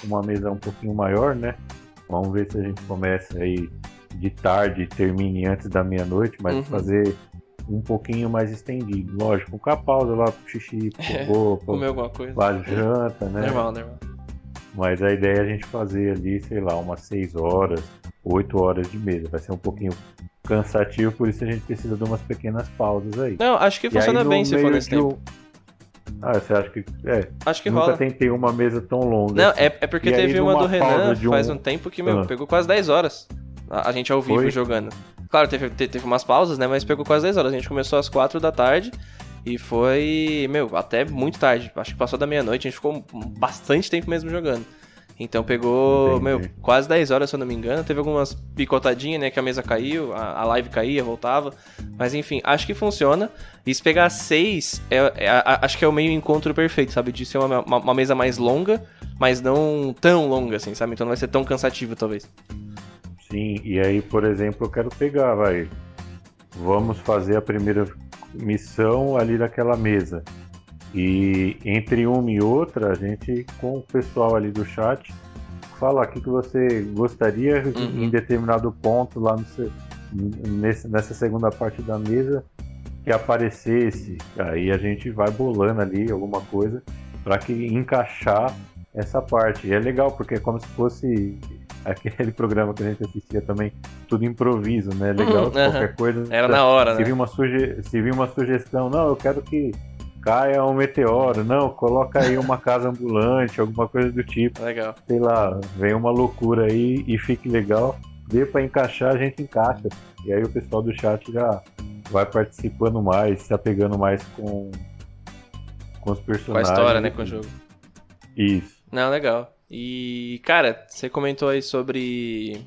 uma mesa um pouquinho maior, né? Vamos ver se a gente começa aí de tarde e termine antes da meia-noite, mas uhum. fazer um pouquinho mais estendido. Lógico, com a pausa lá pro xixi, pro comer alguma coisa. Pra janta, né? Normal, normal. Mas a ideia é a gente fazer ali, sei lá, umas 6 horas, 8 horas de mesa. Vai ser um pouquinho cansativo, por isso a gente precisa de umas pequenas pausas aí. Não, acho que funciona aí, bem se for nesse tempo. Ah, você acha que. É. Acho que nunca rola. tentei uma mesa tão longa. Não, assim. é, é porque e teve uma do Renan um... faz um tempo que, meu, ah. pegou quase 10 horas. A, a gente ao vivo Foi? jogando. Claro, teve, teve umas pausas, né? Mas pegou quase 10 horas. A gente começou às 4 da tarde e foi, meu, até muito tarde. Acho que passou da meia-noite. A gente ficou bastante tempo mesmo jogando. Então pegou, Entendi. meu, quase 10 horas, se eu não me engano. Teve algumas picotadinhas, né? Que a mesa caiu, a, a live caía, voltava. Mas enfim, acho que funciona. E se pegar 6, é, é, acho que é o meio encontro perfeito, sabe? De ser uma, uma, uma, mesa mais longa, mas não tão longa, assim, sabe? Então não vai ser tão cansativo, talvez. Sim, e aí, por exemplo, eu quero pegar, vai. Vamos fazer a primeira missão ali daquela mesa. E entre uma e outra, a gente, com o pessoal ali do chat, fala o que, você gostaria uhum. em determinado ponto lá no, nesse, nessa segunda parte da mesa que aparecesse. Aí a gente vai bolando ali alguma coisa para que encaixar essa parte. E é legal, porque é como se fosse aquele programa que a gente assistia também, tudo improviso, né? Legal, uhum, qualquer coisa. Era na hora, se né? Vir uma suge... Se vir uma sugestão, não, eu quero que caia um meteoro, não, coloca aí uma casa ambulante, alguma coisa do tipo. Legal. Sei lá, vem uma loucura aí e fique legal. Dê para encaixar, a gente encaixa. E aí o pessoal do chat já vai participando mais, se apegando mais com, com os personagens. Com a história, né, com o jogo. Isso. Não, legal. E, cara, você comentou aí sobre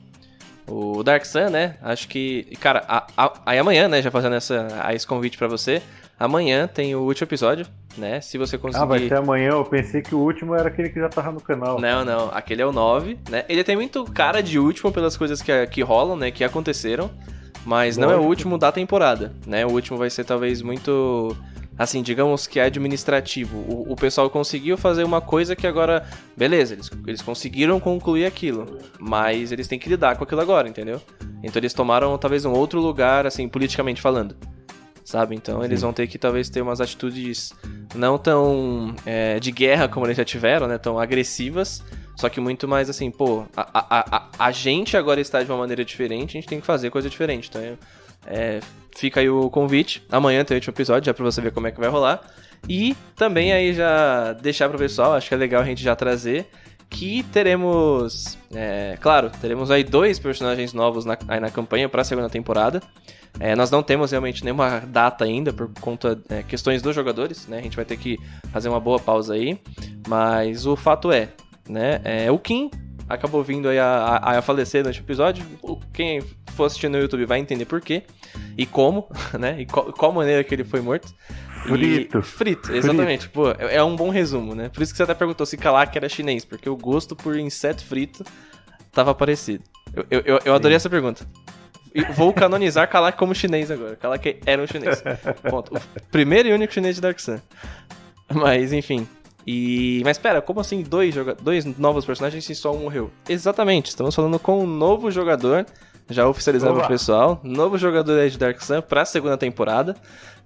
o Dark Sun, né? Acho que, cara, a, a, aí amanhã, né, já fazendo essa, esse convite para você, Amanhã tem o último episódio, né? Se você conseguir. Ah, vai ser amanhã. Eu pensei que o último era aquele que já tava no canal. Não, não. Aquele é o 9, né? Ele tem muito cara de último pelas coisas que, que rolam, né? Que aconteceram. Mas não é o último da temporada, né? O último vai ser talvez muito. Assim, digamos que é administrativo. O, o pessoal conseguiu fazer uma coisa que agora. Beleza, eles, eles conseguiram concluir aquilo. Mas eles têm que lidar com aquilo agora, entendeu? Então eles tomaram talvez um outro lugar, assim, politicamente falando sabe? Então eles vão ter que talvez ter umas atitudes não tão é, de guerra como eles já tiveram, né? Tão agressivas, só que muito mais assim, pô, a, a, a, a gente agora está de uma maneira diferente, a gente tem que fazer coisa diferente. Então é, fica aí o convite. Amanhã tem o último episódio, já pra você ver como é que vai rolar. E também aí já deixar pro pessoal, acho que é legal a gente já trazer que teremos, é, claro, teremos aí dois personagens novos na, aí na campanha para a segunda temporada. É, nós não temos realmente nenhuma data ainda por conta é, questões dos jogadores, né? A gente vai ter que fazer uma boa pausa aí, mas o fato é, né? É, o Kim acabou vindo aí a, a, a falecer neste episódio. quem for assistir no YouTube vai entender por quê e como, né? E qual, qual maneira que ele foi morto. Frito. E... Frito, exatamente. Frito. Pô, é, é um bom resumo, né? Por isso que você até perguntou se Kalak era chinês, porque o gosto por inseto frito tava parecido. Eu, eu, eu, eu adorei essa pergunta. Vou canonizar Kalak como chinês agora. Kalak era um chinês. Ponto. O primeiro e único chinês de Dark Sun. Mas, enfim. E... Mas pera, como assim dois, joga... dois novos personagens se só um morreu? Exatamente, estamos falando com um novo jogador, já oficializando o pessoal, novo jogador de Dark Sun pra segunda temporada.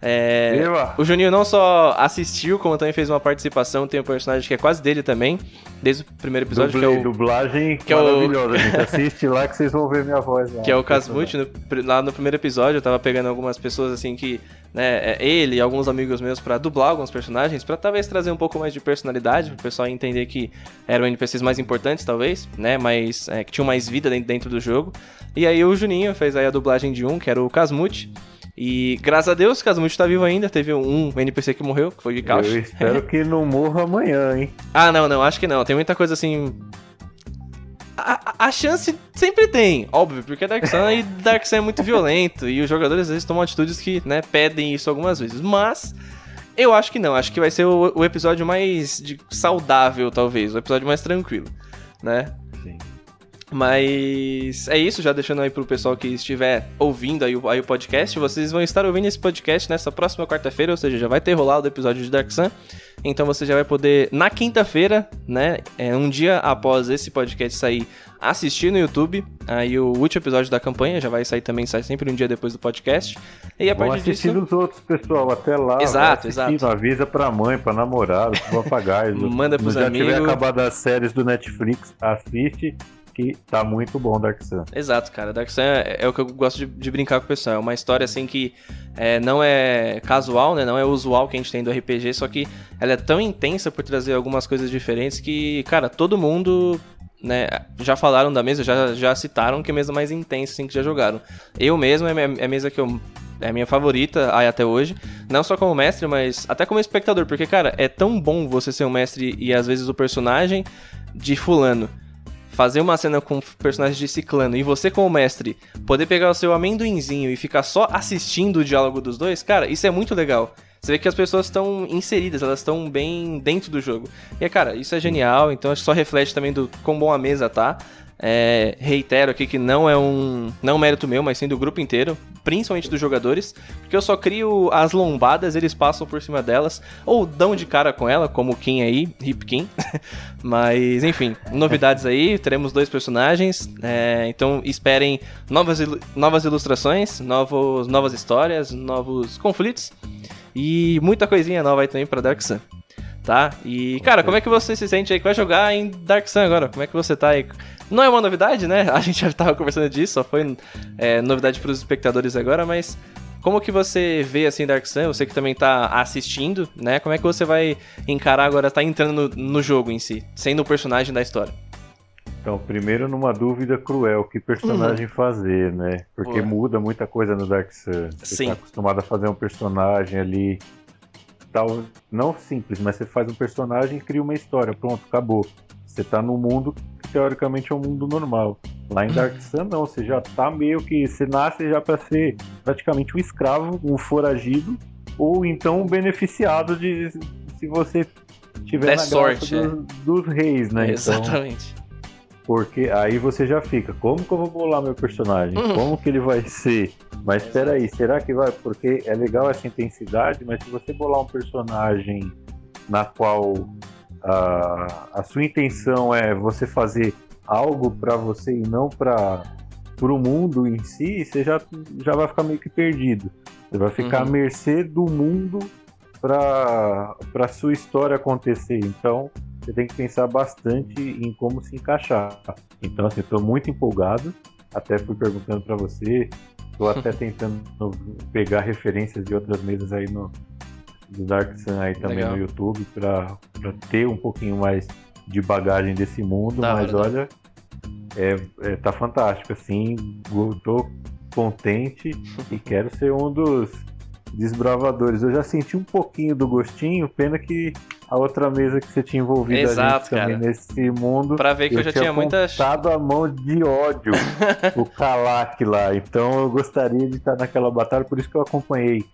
É, o Juninho não só assistiu, como também fez uma participação. Tem um personagem que é quase dele também, desde o primeiro episódio. Dublê, que é o, dublagem que maravilhosa, é o... gente. Assiste lá que vocês vão ver minha voz lá. Que é o Casmute. lá no primeiro episódio, eu tava pegando algumas pessoas assim que. Né, é ele e alguns amigos meus para dublar alguns personagens, para talvez trazer um pouco mais de personalidade, pro pessoal entender que eram NPCs mais importantes, talvez, né? Mas é, que tinham mais vida dentro do jogo. E aí o Juninho fez aí a dublagem de um, que era o Casmute. E graças a Deus, Kazumuchi tá vivo ainda. Teve um NPC que morreu, que foi de caos. Eu espero que não morra amanhã, hein? Ah, não, não, acho que não. Tem muita coisa assim. A, a, chance sempre tem, óbvio, porque Dark Sun e Dark Sun é muito violento e os jogadores às vezes tomam atitudes que, né, pedem isso algumas vezes. Mas eu acho que não, acho que vai ser o, o episódio mais de, saudável, talvez, o episódio mais tranquilo, né? Mas é isso, já deixando aí pro pessoal que estiver ouvindo aí o, aí o podcast, vocês vão estar ouvindo esse podcast nessa próxima quarta-feira, ou seja, já vai ter rolado o episódio de Dark Sun. Então você já vai poder, na quinta-feira, né, é, um dia após esse podcast sair, assistir no YouTube. Aí o último episódio da campanha já vai sair também, sai sempre um dia depois do podcast. E a partir assistir disso... os outros, pessoal, até lá. Exato, exato. Avisa pra mãe, pra namorado, pro papagaio. Manda pros amigos. Se já tiver acabado as séries do Netflix, assiste que tá muito bom Dark Sun. Exato, cara. Dark Sun é, é o que eu gosto de, de, brincar com o pessoal. É uma história assim que é, não é casual, né? Não é usual que a gente tem do RPG, só que ela é tão intensa por trazer algumas coisas diferentes que, cara, todo mundo né, já falaram da mesa, já, já citaram que é a mesa mais intensa assim, que já jogaram. Eu mesmo é, é a mesa que eu é a minha favorita aí até hoje. Não só como mestre, mas até como espectador. Porque, cara, é tão bom você ser um mestre e às vezes o personagem de fulano fazer uma cena com personagens de ciclano e você como mestre poder pegar o seu amendoinzinho e ficar só assistindo o diálogo dos dois, cara, isso é muito legal. Você vê que as pessoas estão inseridas, elas estão bem dentro do jogo. E, cara, isso é genial, então acho que só reflete também do quão bom a mesa tá. É, reitero aqui que não é um não mérito meu, mas sim do grupo inteiro, principalmente dos jogadores, porque eu só crio as lombadas, eles passam por cima delas, ou dão de cara com ela, como o Kim aí, Hip Kim. mas, enfim, novidades aí, teremos dois personagens, é, então esperem novas, novas ilustrações, novos, novas histórias, novos conflitos, e muita coisinha nova aí também para Dark Sun tá? E, cara, como é que você se sente aí vai jogar em Dark Sun agora? Como é que você tá aí? Não é uma novidade, né? A gente já tava conversando disso, só foi é, novidade para os espectadores agora, mas como que você vê assim Dark Sun? Você que também tá assistindo, né? Como é que você vai encarar agora, tá entrando no, no jogo em si, sendo o personagem da história? Então, primeiro numa dúvida cruel, que personagem uhum. fazer, né? Porque muda muita coisa no Dark Sun. Você Sim. tá acostumado a fazer um personagem ali tal, não simples, mas você faz um personagem e cria uma história, pronto, acabou. Você tá no mundo que teoricamente é um mundo normal. Lá em Dark Sun não, você já tá meio que. Você nasce já para ser praticamente um escravo, um foragido, ou então um beneficiado de se você tiver na sorte, dos, é. dos, reis, né? Exatamente. Então, porque aí você já fica, como que eu vou bolar meu personagem? Uhum. Como que ele vai ser? Mas espera aí, será que vai? Porque é legal essa intensidade, mas se você bolar um personagem na qual a, a sua intenção é você fazer algo para você e não para o mundo em si, você já, já vai ficar meio que perdido. Você vai ficar uhum. à mercê do mundo para a sua história acontecer. Então, você tem que pensar bastante em como se encaixar. Então, assim, estou muito empolgado. Até fui perguntando para você. Estou até tentando pegar referências de outras mesas aí no do Dark Sun aí também Legal. no YouTube para ter um pouquinho mais de bagagem desse mundo. Mas olha, é, é, tá fantástico. Assim, estou contente e quero ser um dos Desbravadores. Eu já senti um pouquinho do gostinho, pena que a outra mesa que você tinha envolvido Exato, a gente também nesse mundo. Pra ver que eu, já tinha. Dado a mão de ódio o Kalak lá. Então eu gostaria de estar naquela batalha, por isso que eu acompanhei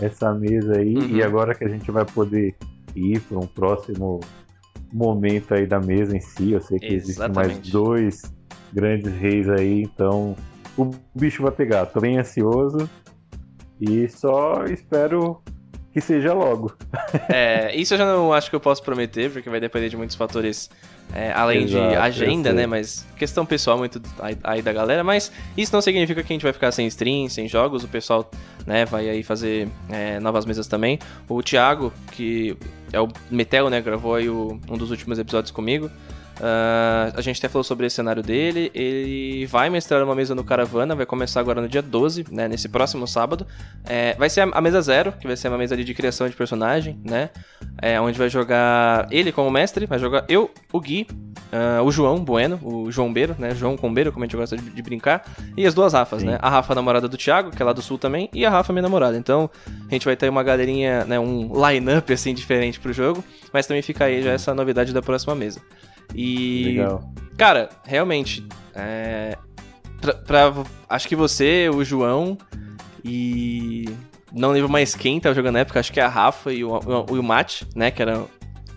essa mesa aí. Uhum. E agora que a gente vai poder ir para um próximo momento aí da mesa em si, eu sei que existem mais dois grandes reis aí, então o bicho vai pegar. Tô bem ansioso e só espero que seja logo. É, isso eu já não acho que eu posso prometer, porque vai depender de muitos fatores é, além de Exato, eu agenda, né? Mas questão pessoal muito aí- aí da galera. Mas isso não significa que a gente vai ficar sem stream, sem jogos. O pessoal né, vai aí fazer é, novas mesas também. O Thiago, que é o Metel, né? Gravou aí o- um dos últimos episódios comigo. Ah, a gente até falou sobre esse cenário dele. Ele vai mestrar uma mesa no Caravana, vai começar agora no dia 12, né? Nesse próximo sábado. É, vai ser a, a mesa zero, que vai ser uma mesa de criação de personagem, né? É, onde vai jogar ele como mestre, vai jogar eu, o Gui, ah, o João Bueno, o João Beiro, né? João Combeiro, como a gente gosta de, de brincar, e as duas Rafas, Sim. né? A Rafa, namorada do Thiago, que é lá do Sul também, e a Rafa, minha namorada. Então, a gente vai ter uma galerinha, né? Um line-up, assim, diferente pro jogo, mas também fica aí já essa novidade da próxima mesa. E. Legal. Cara, realmente, é, pra, pra- acho que você, o João e não lembro mais quem tava jogando na época, acho que é a Rafa e o, o, o Mate, né, que era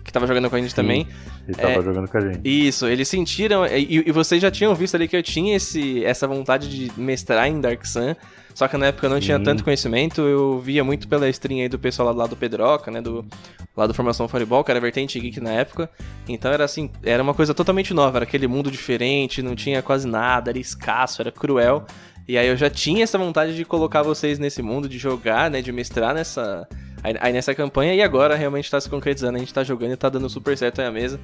que tava jogando com a gente Sim. também. Ele tava É. jogando com a gente. Isso, eles sentiram e, e vocês já tinham visto ali que eu tinha esse, essa vontade de mestrar em Dark Sun. Só que na época eu não tinha Sim. tanto conhecimento, eu via muito pela stream aí do pessoal lá do lado do Pedroca, né, do lá do Formação Fireball, que era vertente geek na época. Então era assim, era uma coisa totalmente nova, era aquele mundo diferente, não tinha quase nada, era escasso, era cruel. E aí eu já tinha essa vontade de colocar vocês nesse mundo, de jogar, né, de mestrar nessa aí, aí nessa campanha e agora realmente tá se concretizando, a gente tá jogando e tá dando super certo aí a mesa.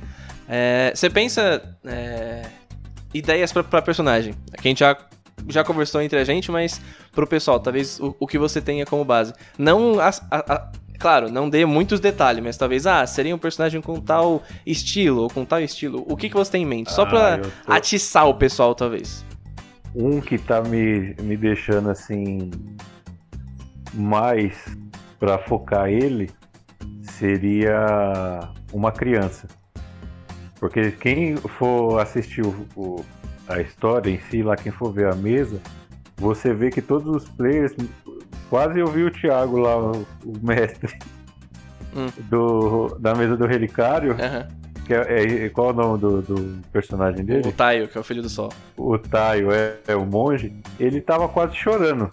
É, Você pensa é, ideias pra, pra personagem? Que a gente já já conversou entre a gente, mas pro pessoal, talvez o, o que você tenha como base. Não as- a- a- Claro, não dê muitos detalhes, mas talvez, ah, seria um personagem com tal estilo, ou com tal estilo. O que, que você tem em mente? Só Ah, pra eu tô- atiçar o pessoal, talvez. Um que tá me, me deixando assim mais pra focar ele seria uma criança. Porque quem for assistir o, o- a história em si, lá quem for ver a mesa, você vê que todos os players. Quase eu vi o Thiago lá, o, o mestre Hum. do, da mesa do Relicário. Aham. Que é, é- qual é o nome do, do personagem dele? O Taio, que é o filho do sol. o Taio é, é o monge, ele tava quase chorando.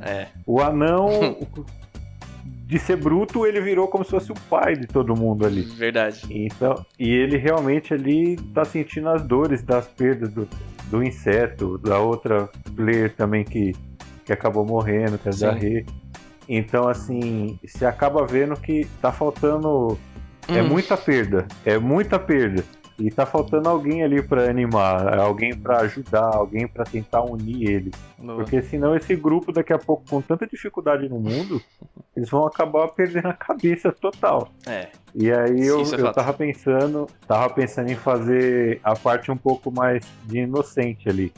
É. O anão, de ser bruto, ele virou como se fosse o pai de todo mundo ali. Verdade. Então, e ele realmente ali tá sentindo as dores das perdas do, do inseto, da outra player também que, que acabou morrendo, que é a Rê. Então, assim, você acaba vendo que tá faltando. É Hum. muita perda. É muita perda. E tá faltando alguém ali pra animar, alguém pra ajudar, alguém pra tentar unir eles. Porque senão esse grupo, daqui a pouco, com tanta dificuldade no mundo, eles vão acabar perdendo a cabeça total. É. E aí eu, Isso é eu tava pensando, tava pensando em fazer a parte um pouco mais de inocente ali.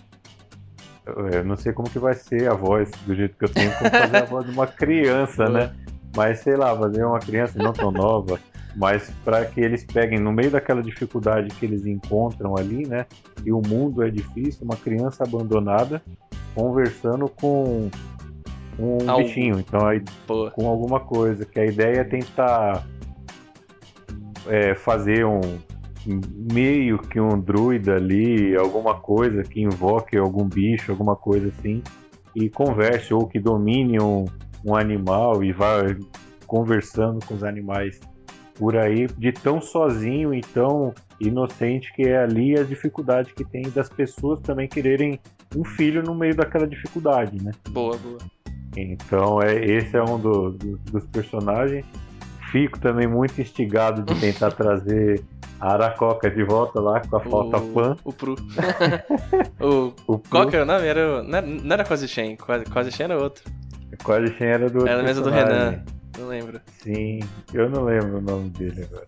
Eu, eu não sei como que vai ser a voz do jeito que eu tenho, como fazer a voz de uma criança, né? Mas sei lá, fazer uma criança não tão nova, mas para que eles peguem no meio daquela dificuldade que eles encontram ali, né? E o mundo é difícil, uma criança abandonada conversando com um bichinho. Então aí Boa. com alguma coisa, que a ideia é tentar é, fazer um meio que um druida ali, alguma coisa que invoque algum bicho, alguma coisa assim, e converse, ou que domine um, um animal e vá conversando com os animais por aí, de tão sozinho e tão inocente que é ali a dificuldade que tem das pessoas também quererem um filho no meio daquela dificuldade, né? Boa, boa. Então, é, esse é um do- do- dos personagens. Fico também muito instigado de tentar trazer a Aracoca de volta lá com a falta o, Pan. O Pru. o, O qual Pru, que era o nome? Era, não era, Quase Shen. Quase, Quase Shen era outro. quase tinha era do. Era a mesa do. Renan. Não lembro. Sim, eu não lembro o nome dele agora.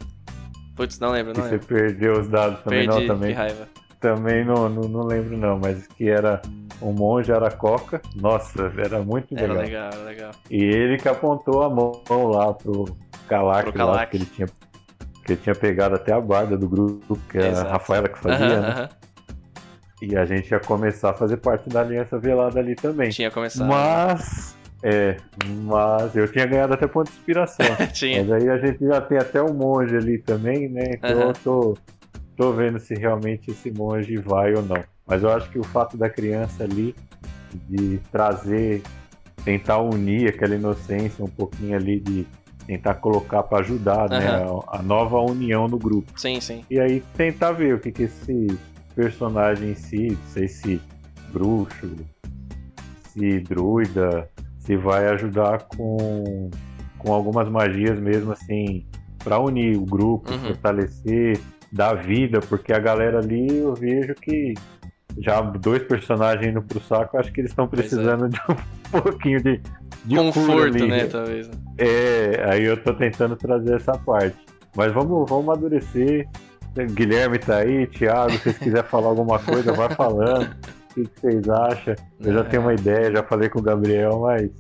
Putz, não lembro, Que não você lembro. perdeu os dados também, Perdi, não, também. que raiva. Também não, não, não lembro não, mas que era um monge Aracoca. Nossa, era muito legal. Era legal, era legal. E ele que apontou a mão lá pro Calac, Pro lá, que ele tinha que ele tinha pegado até a barda do grupo, que era Exato. a Rafaela que fazia, Aham, né? aham. E a gente ia começar a fazer parte da Aliança Velada ali também. Tinha começado. Mas, é, mas eu tinha ganhado até ponto de inspiração. Tinha. mas aí a gente já tem até um monge ali também, né? Então Aham. eu tô, tô vendo se realmente esse monge vai ou não. Mas eu acho que o fato da criança ali, de trazer, tentar unir aquela inocência um pouquinho ali, de tentar colocar para ajudar, né? A, a nova união no grupo. Sim, sim. E aí tentar ver o que, que esse personagem em si, não sei se bruxo, se druida, se vai ajudar com, com algumas magias mesmo assim, pra unir o grupo, Uhum. fortalecer, dar vida, porque a galera ali eu vejo que já dois personagens indo pro saco, acho que eles estão é. precisando de um pouquinho de, de Conforto, ali, né, talvez. é, aí eu tô tentando trazer essa parte. Mas vamos, vamos amadurecer. Guilherme tá aí, Thiago, se vocês quiserem falar alguma coisa, vai falando. O que, vocês acham? Eu já É. tenho uma ideia, já falei com o Gabriel, mas.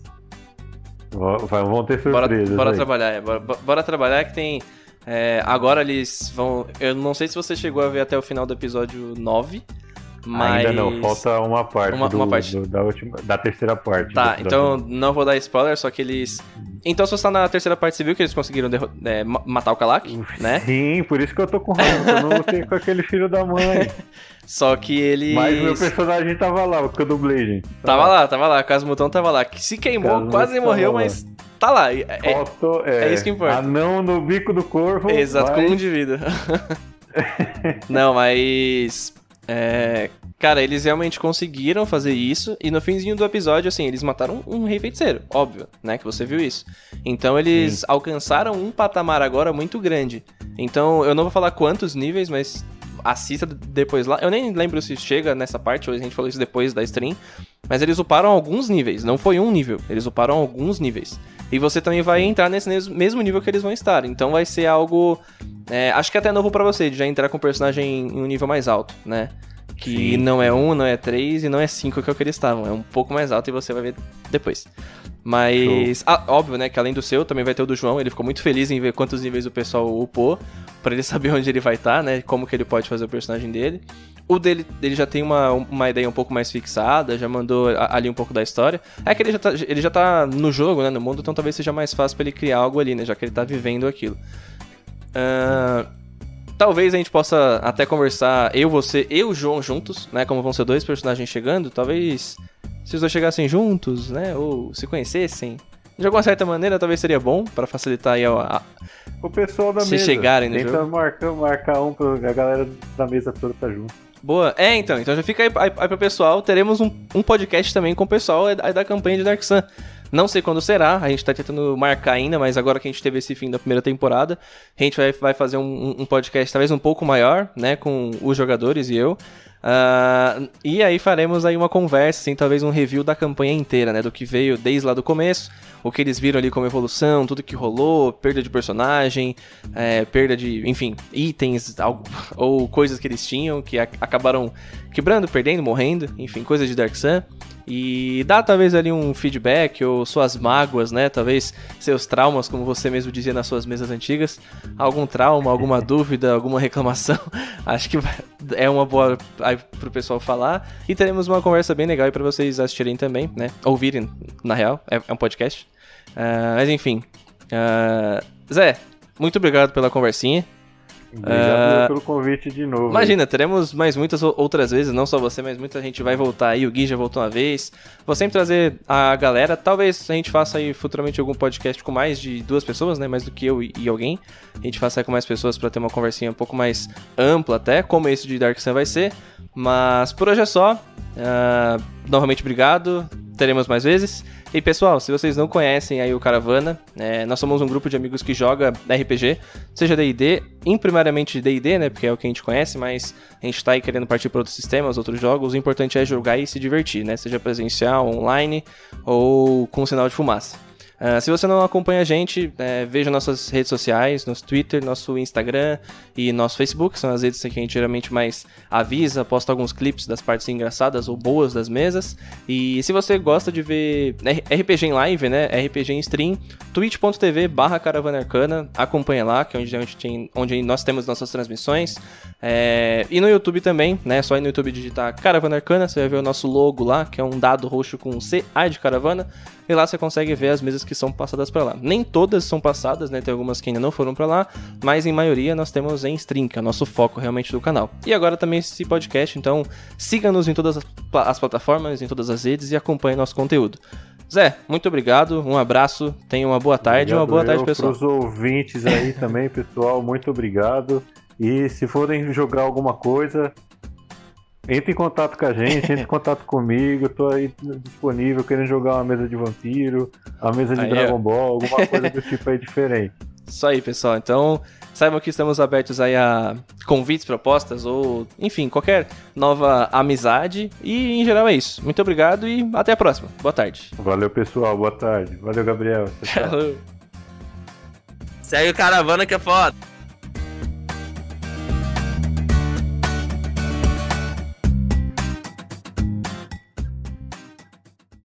Vão ter Bora, surpresas. bora aí. trabalhar, é, bora, bora trabalhar que tem. é, agora eles vão. Eu não sei se você chegou a ver até o final do episódio 9. Mas. Ainda não, falta uma parte, Uma- do- uma parte. do- da, última, da terceira parte. Tá, então não vou dar spoiler, só que eles. Então, se você tá na terceira parte, você viu que eles conseguiram é, ma- matar o Kalak, né? Sim, por isso que eu tô com raiva, eu não lutei com aquele filho da mãe. Só que eles. Mas meu personagem tava lá, o eu dublei, gente. Tava lá, tava lá, Casmutão tava lá. Que se queimou, Casmutão quase tava morreu, lá. mas tá lá. É, é- Faltou, é, é isso que importa. Anão no bico do corvo. exato, vai. com um de vida. não, mas. É, cara, eles realmente conseguiram fazer isso. E no finzinho do episódio, assim, eles mataram um rei feiticeiro. Óbvio, né? Que você viu isso. Então eles alcançaram um patamar agora muito grande. Então eu não vou falar quantos níveis, mas assista depois lá. Eu nem lembro se chega nessa parte, ou a gente falou isso depois da stream. Mas eles uparam alguns níveis, não foi um nível, eles uparam alguns níveis. E você também vai entrar nesse mes- mesmo nível que eles vão estar. Então vai ser algo. é, acho que até novo pra você, de já entrar com o personagem em um nível mais alto, né? Que Sim. não é um, não é três e não é cinco que é o que eles estavam. É um pouco mais alto e você vai ver depois. Mas, ah, óbvio, né, que além do seu, também vai ter o do João. Ele ficou muito feliz em ver quantos níveis o pessoal upou, pra ele saber onde ele vai estar, né, como que ele pode fazer o personagem dele. O dele, ele já tem uma, uma ideia um pouco mais fixada, já mandou ali um pouco da história. É que ele já, tá, ele já tá no jogo, né, no mundo, então talvez seja mais fácil pra ele criar algo ali, né, já que ele tá vivendo aquilo. Ahn, talvez a gente possa até conversar, eu, você e o João juntos, né? Como vão ser dois personagens chegando, talvez se os dois chegassem juntos, né? Ou se conhecessem. De alguma certa maneira, talvez seria bom pra facilitar aí a, a- O pessoal da Se mesa. chegarem no Tenta jogo. marcar, marcar um pra a galera da mesa toda tá junto. Boa. É, então, então já fica aí, aí, aí pro pessoal. Teremos um, um podcast também com o pessoal aí da- campanha de Dark Sun. Não sei quando será, a gente tá tentando marcar ainda, mas agora que a gente teve esse fim da primeira temporada, a gente vai, vai fazer um- um podcast talvez um pouco maior, né, com os jogadores e eu. Ah, e aí faremos aí uma conversa, assim, talvez um review da campanha inteira, né, do que veio desde lá do começo, o que eles viram ali como evolução, tudo que rolou, perda de personagem, é, perda de, enfim, itens algo, ou coisas que eles tinham que acabaram quebrando, perdendo, morrendo, enfim, coisas de Dark Sun. E dá talvez ali um feedback ou suas mágoas, né? Talvez seus traumas, como você mesmo dizia nas suas mesas antigas. Algum trauma, alguma dúvida, alguma reclamação. Acho que é uma boa aí pro pessoal falar. E teremos uma conversa bem legal aí pra vocês assistirem também, né? Ouvirem, na real. É, é um podcast. Ah, mas enfim. Ah, Zé, muito obrigado pela conversinha. Obrigado Ah, pelo convite de novo. Imagina, teremos mais muitas ou- outras vezes, não só você, mas muita gente vai voltar aí. O Gui já voltou uma vez. Vou sempre trazer a galera. Talvez a gente faça aí futuramente algum podcast com mais de duas pessoas, né? Mais do que eu e, alguém. A gente faça aí com mais pessoas pra ter uma conversinha um pouco mais ampla, até, como esse de Dark Sun vai ser. Mas por hoje é só. Ah, novamente, obrigado. Teremos mais vezes. E pessoal, se vocês não conhecem aí o Caravana, é, nós somos um grupo de amigos que joga RPG, seja D&D, imprimariamente D&D, né, porque é o que a gente conhece, mas a gente tá aí querendo partir para outros sistemas, outros jogos, o importante é jogar e se divertir, né, seja presencial, online ou com sinal de fumaça. Uh, se você não acompanha a gente, é, veja nossas redes sociais, nosso Twitter, nosso Instagram e nosso Facebook, são as redes que a gente geralmente mais avisa, posta alguns clipes das partes engraçadas ou boas das mesas. E se você gosta de ver RPG em live, né, RPG em stream, twitch.tv barra Caravana Arcana, acompanha lá, que é onde, onde, tem, onde nós temos nossas transmissões. É, e no YouTube também, né, só ir no YouTube digitar Caravana Arcana, você vai ver o nosso logo lá, que é um dado roxo com CA de caravana, e lá você consegue ver as mesas que são passadas para lá. Nem todas são passadas, né? Tem algumas que ainda não foram para lá, mas em maioria nós temos em stream, que é o nosso foco realmente do canal. E agora também esse podcast, então siga-nos em todas as plataformas, em todas as redes e acompanhe nosso conteúdo. Zé, muito obrigado, um abraço, tenha uma boa tarde, obrigado uma boa tarde, pessoal. Para os ouvintes aí também, pessoal, muito obrigado. E se forem jogar alguma coisa, entre em contato com a gente, entre em contato comigo, tô aí disponível, querendo jogar uma mesa de vampiro, uma mesa de aí, Dragon Ball, alguma coisa do tipo aí diferente. Isso aí, pessoal. Então, saibam que estamos abertos aí a convites, propostas ou, enfim, qualquer nova amizade. E em geral é isso. Muito obrigado e até a próxima. Boa tarde. Valeu, pessoal. Boa tarde. Valeu, Gabriel. Tchau. Segue o caravana que é foda.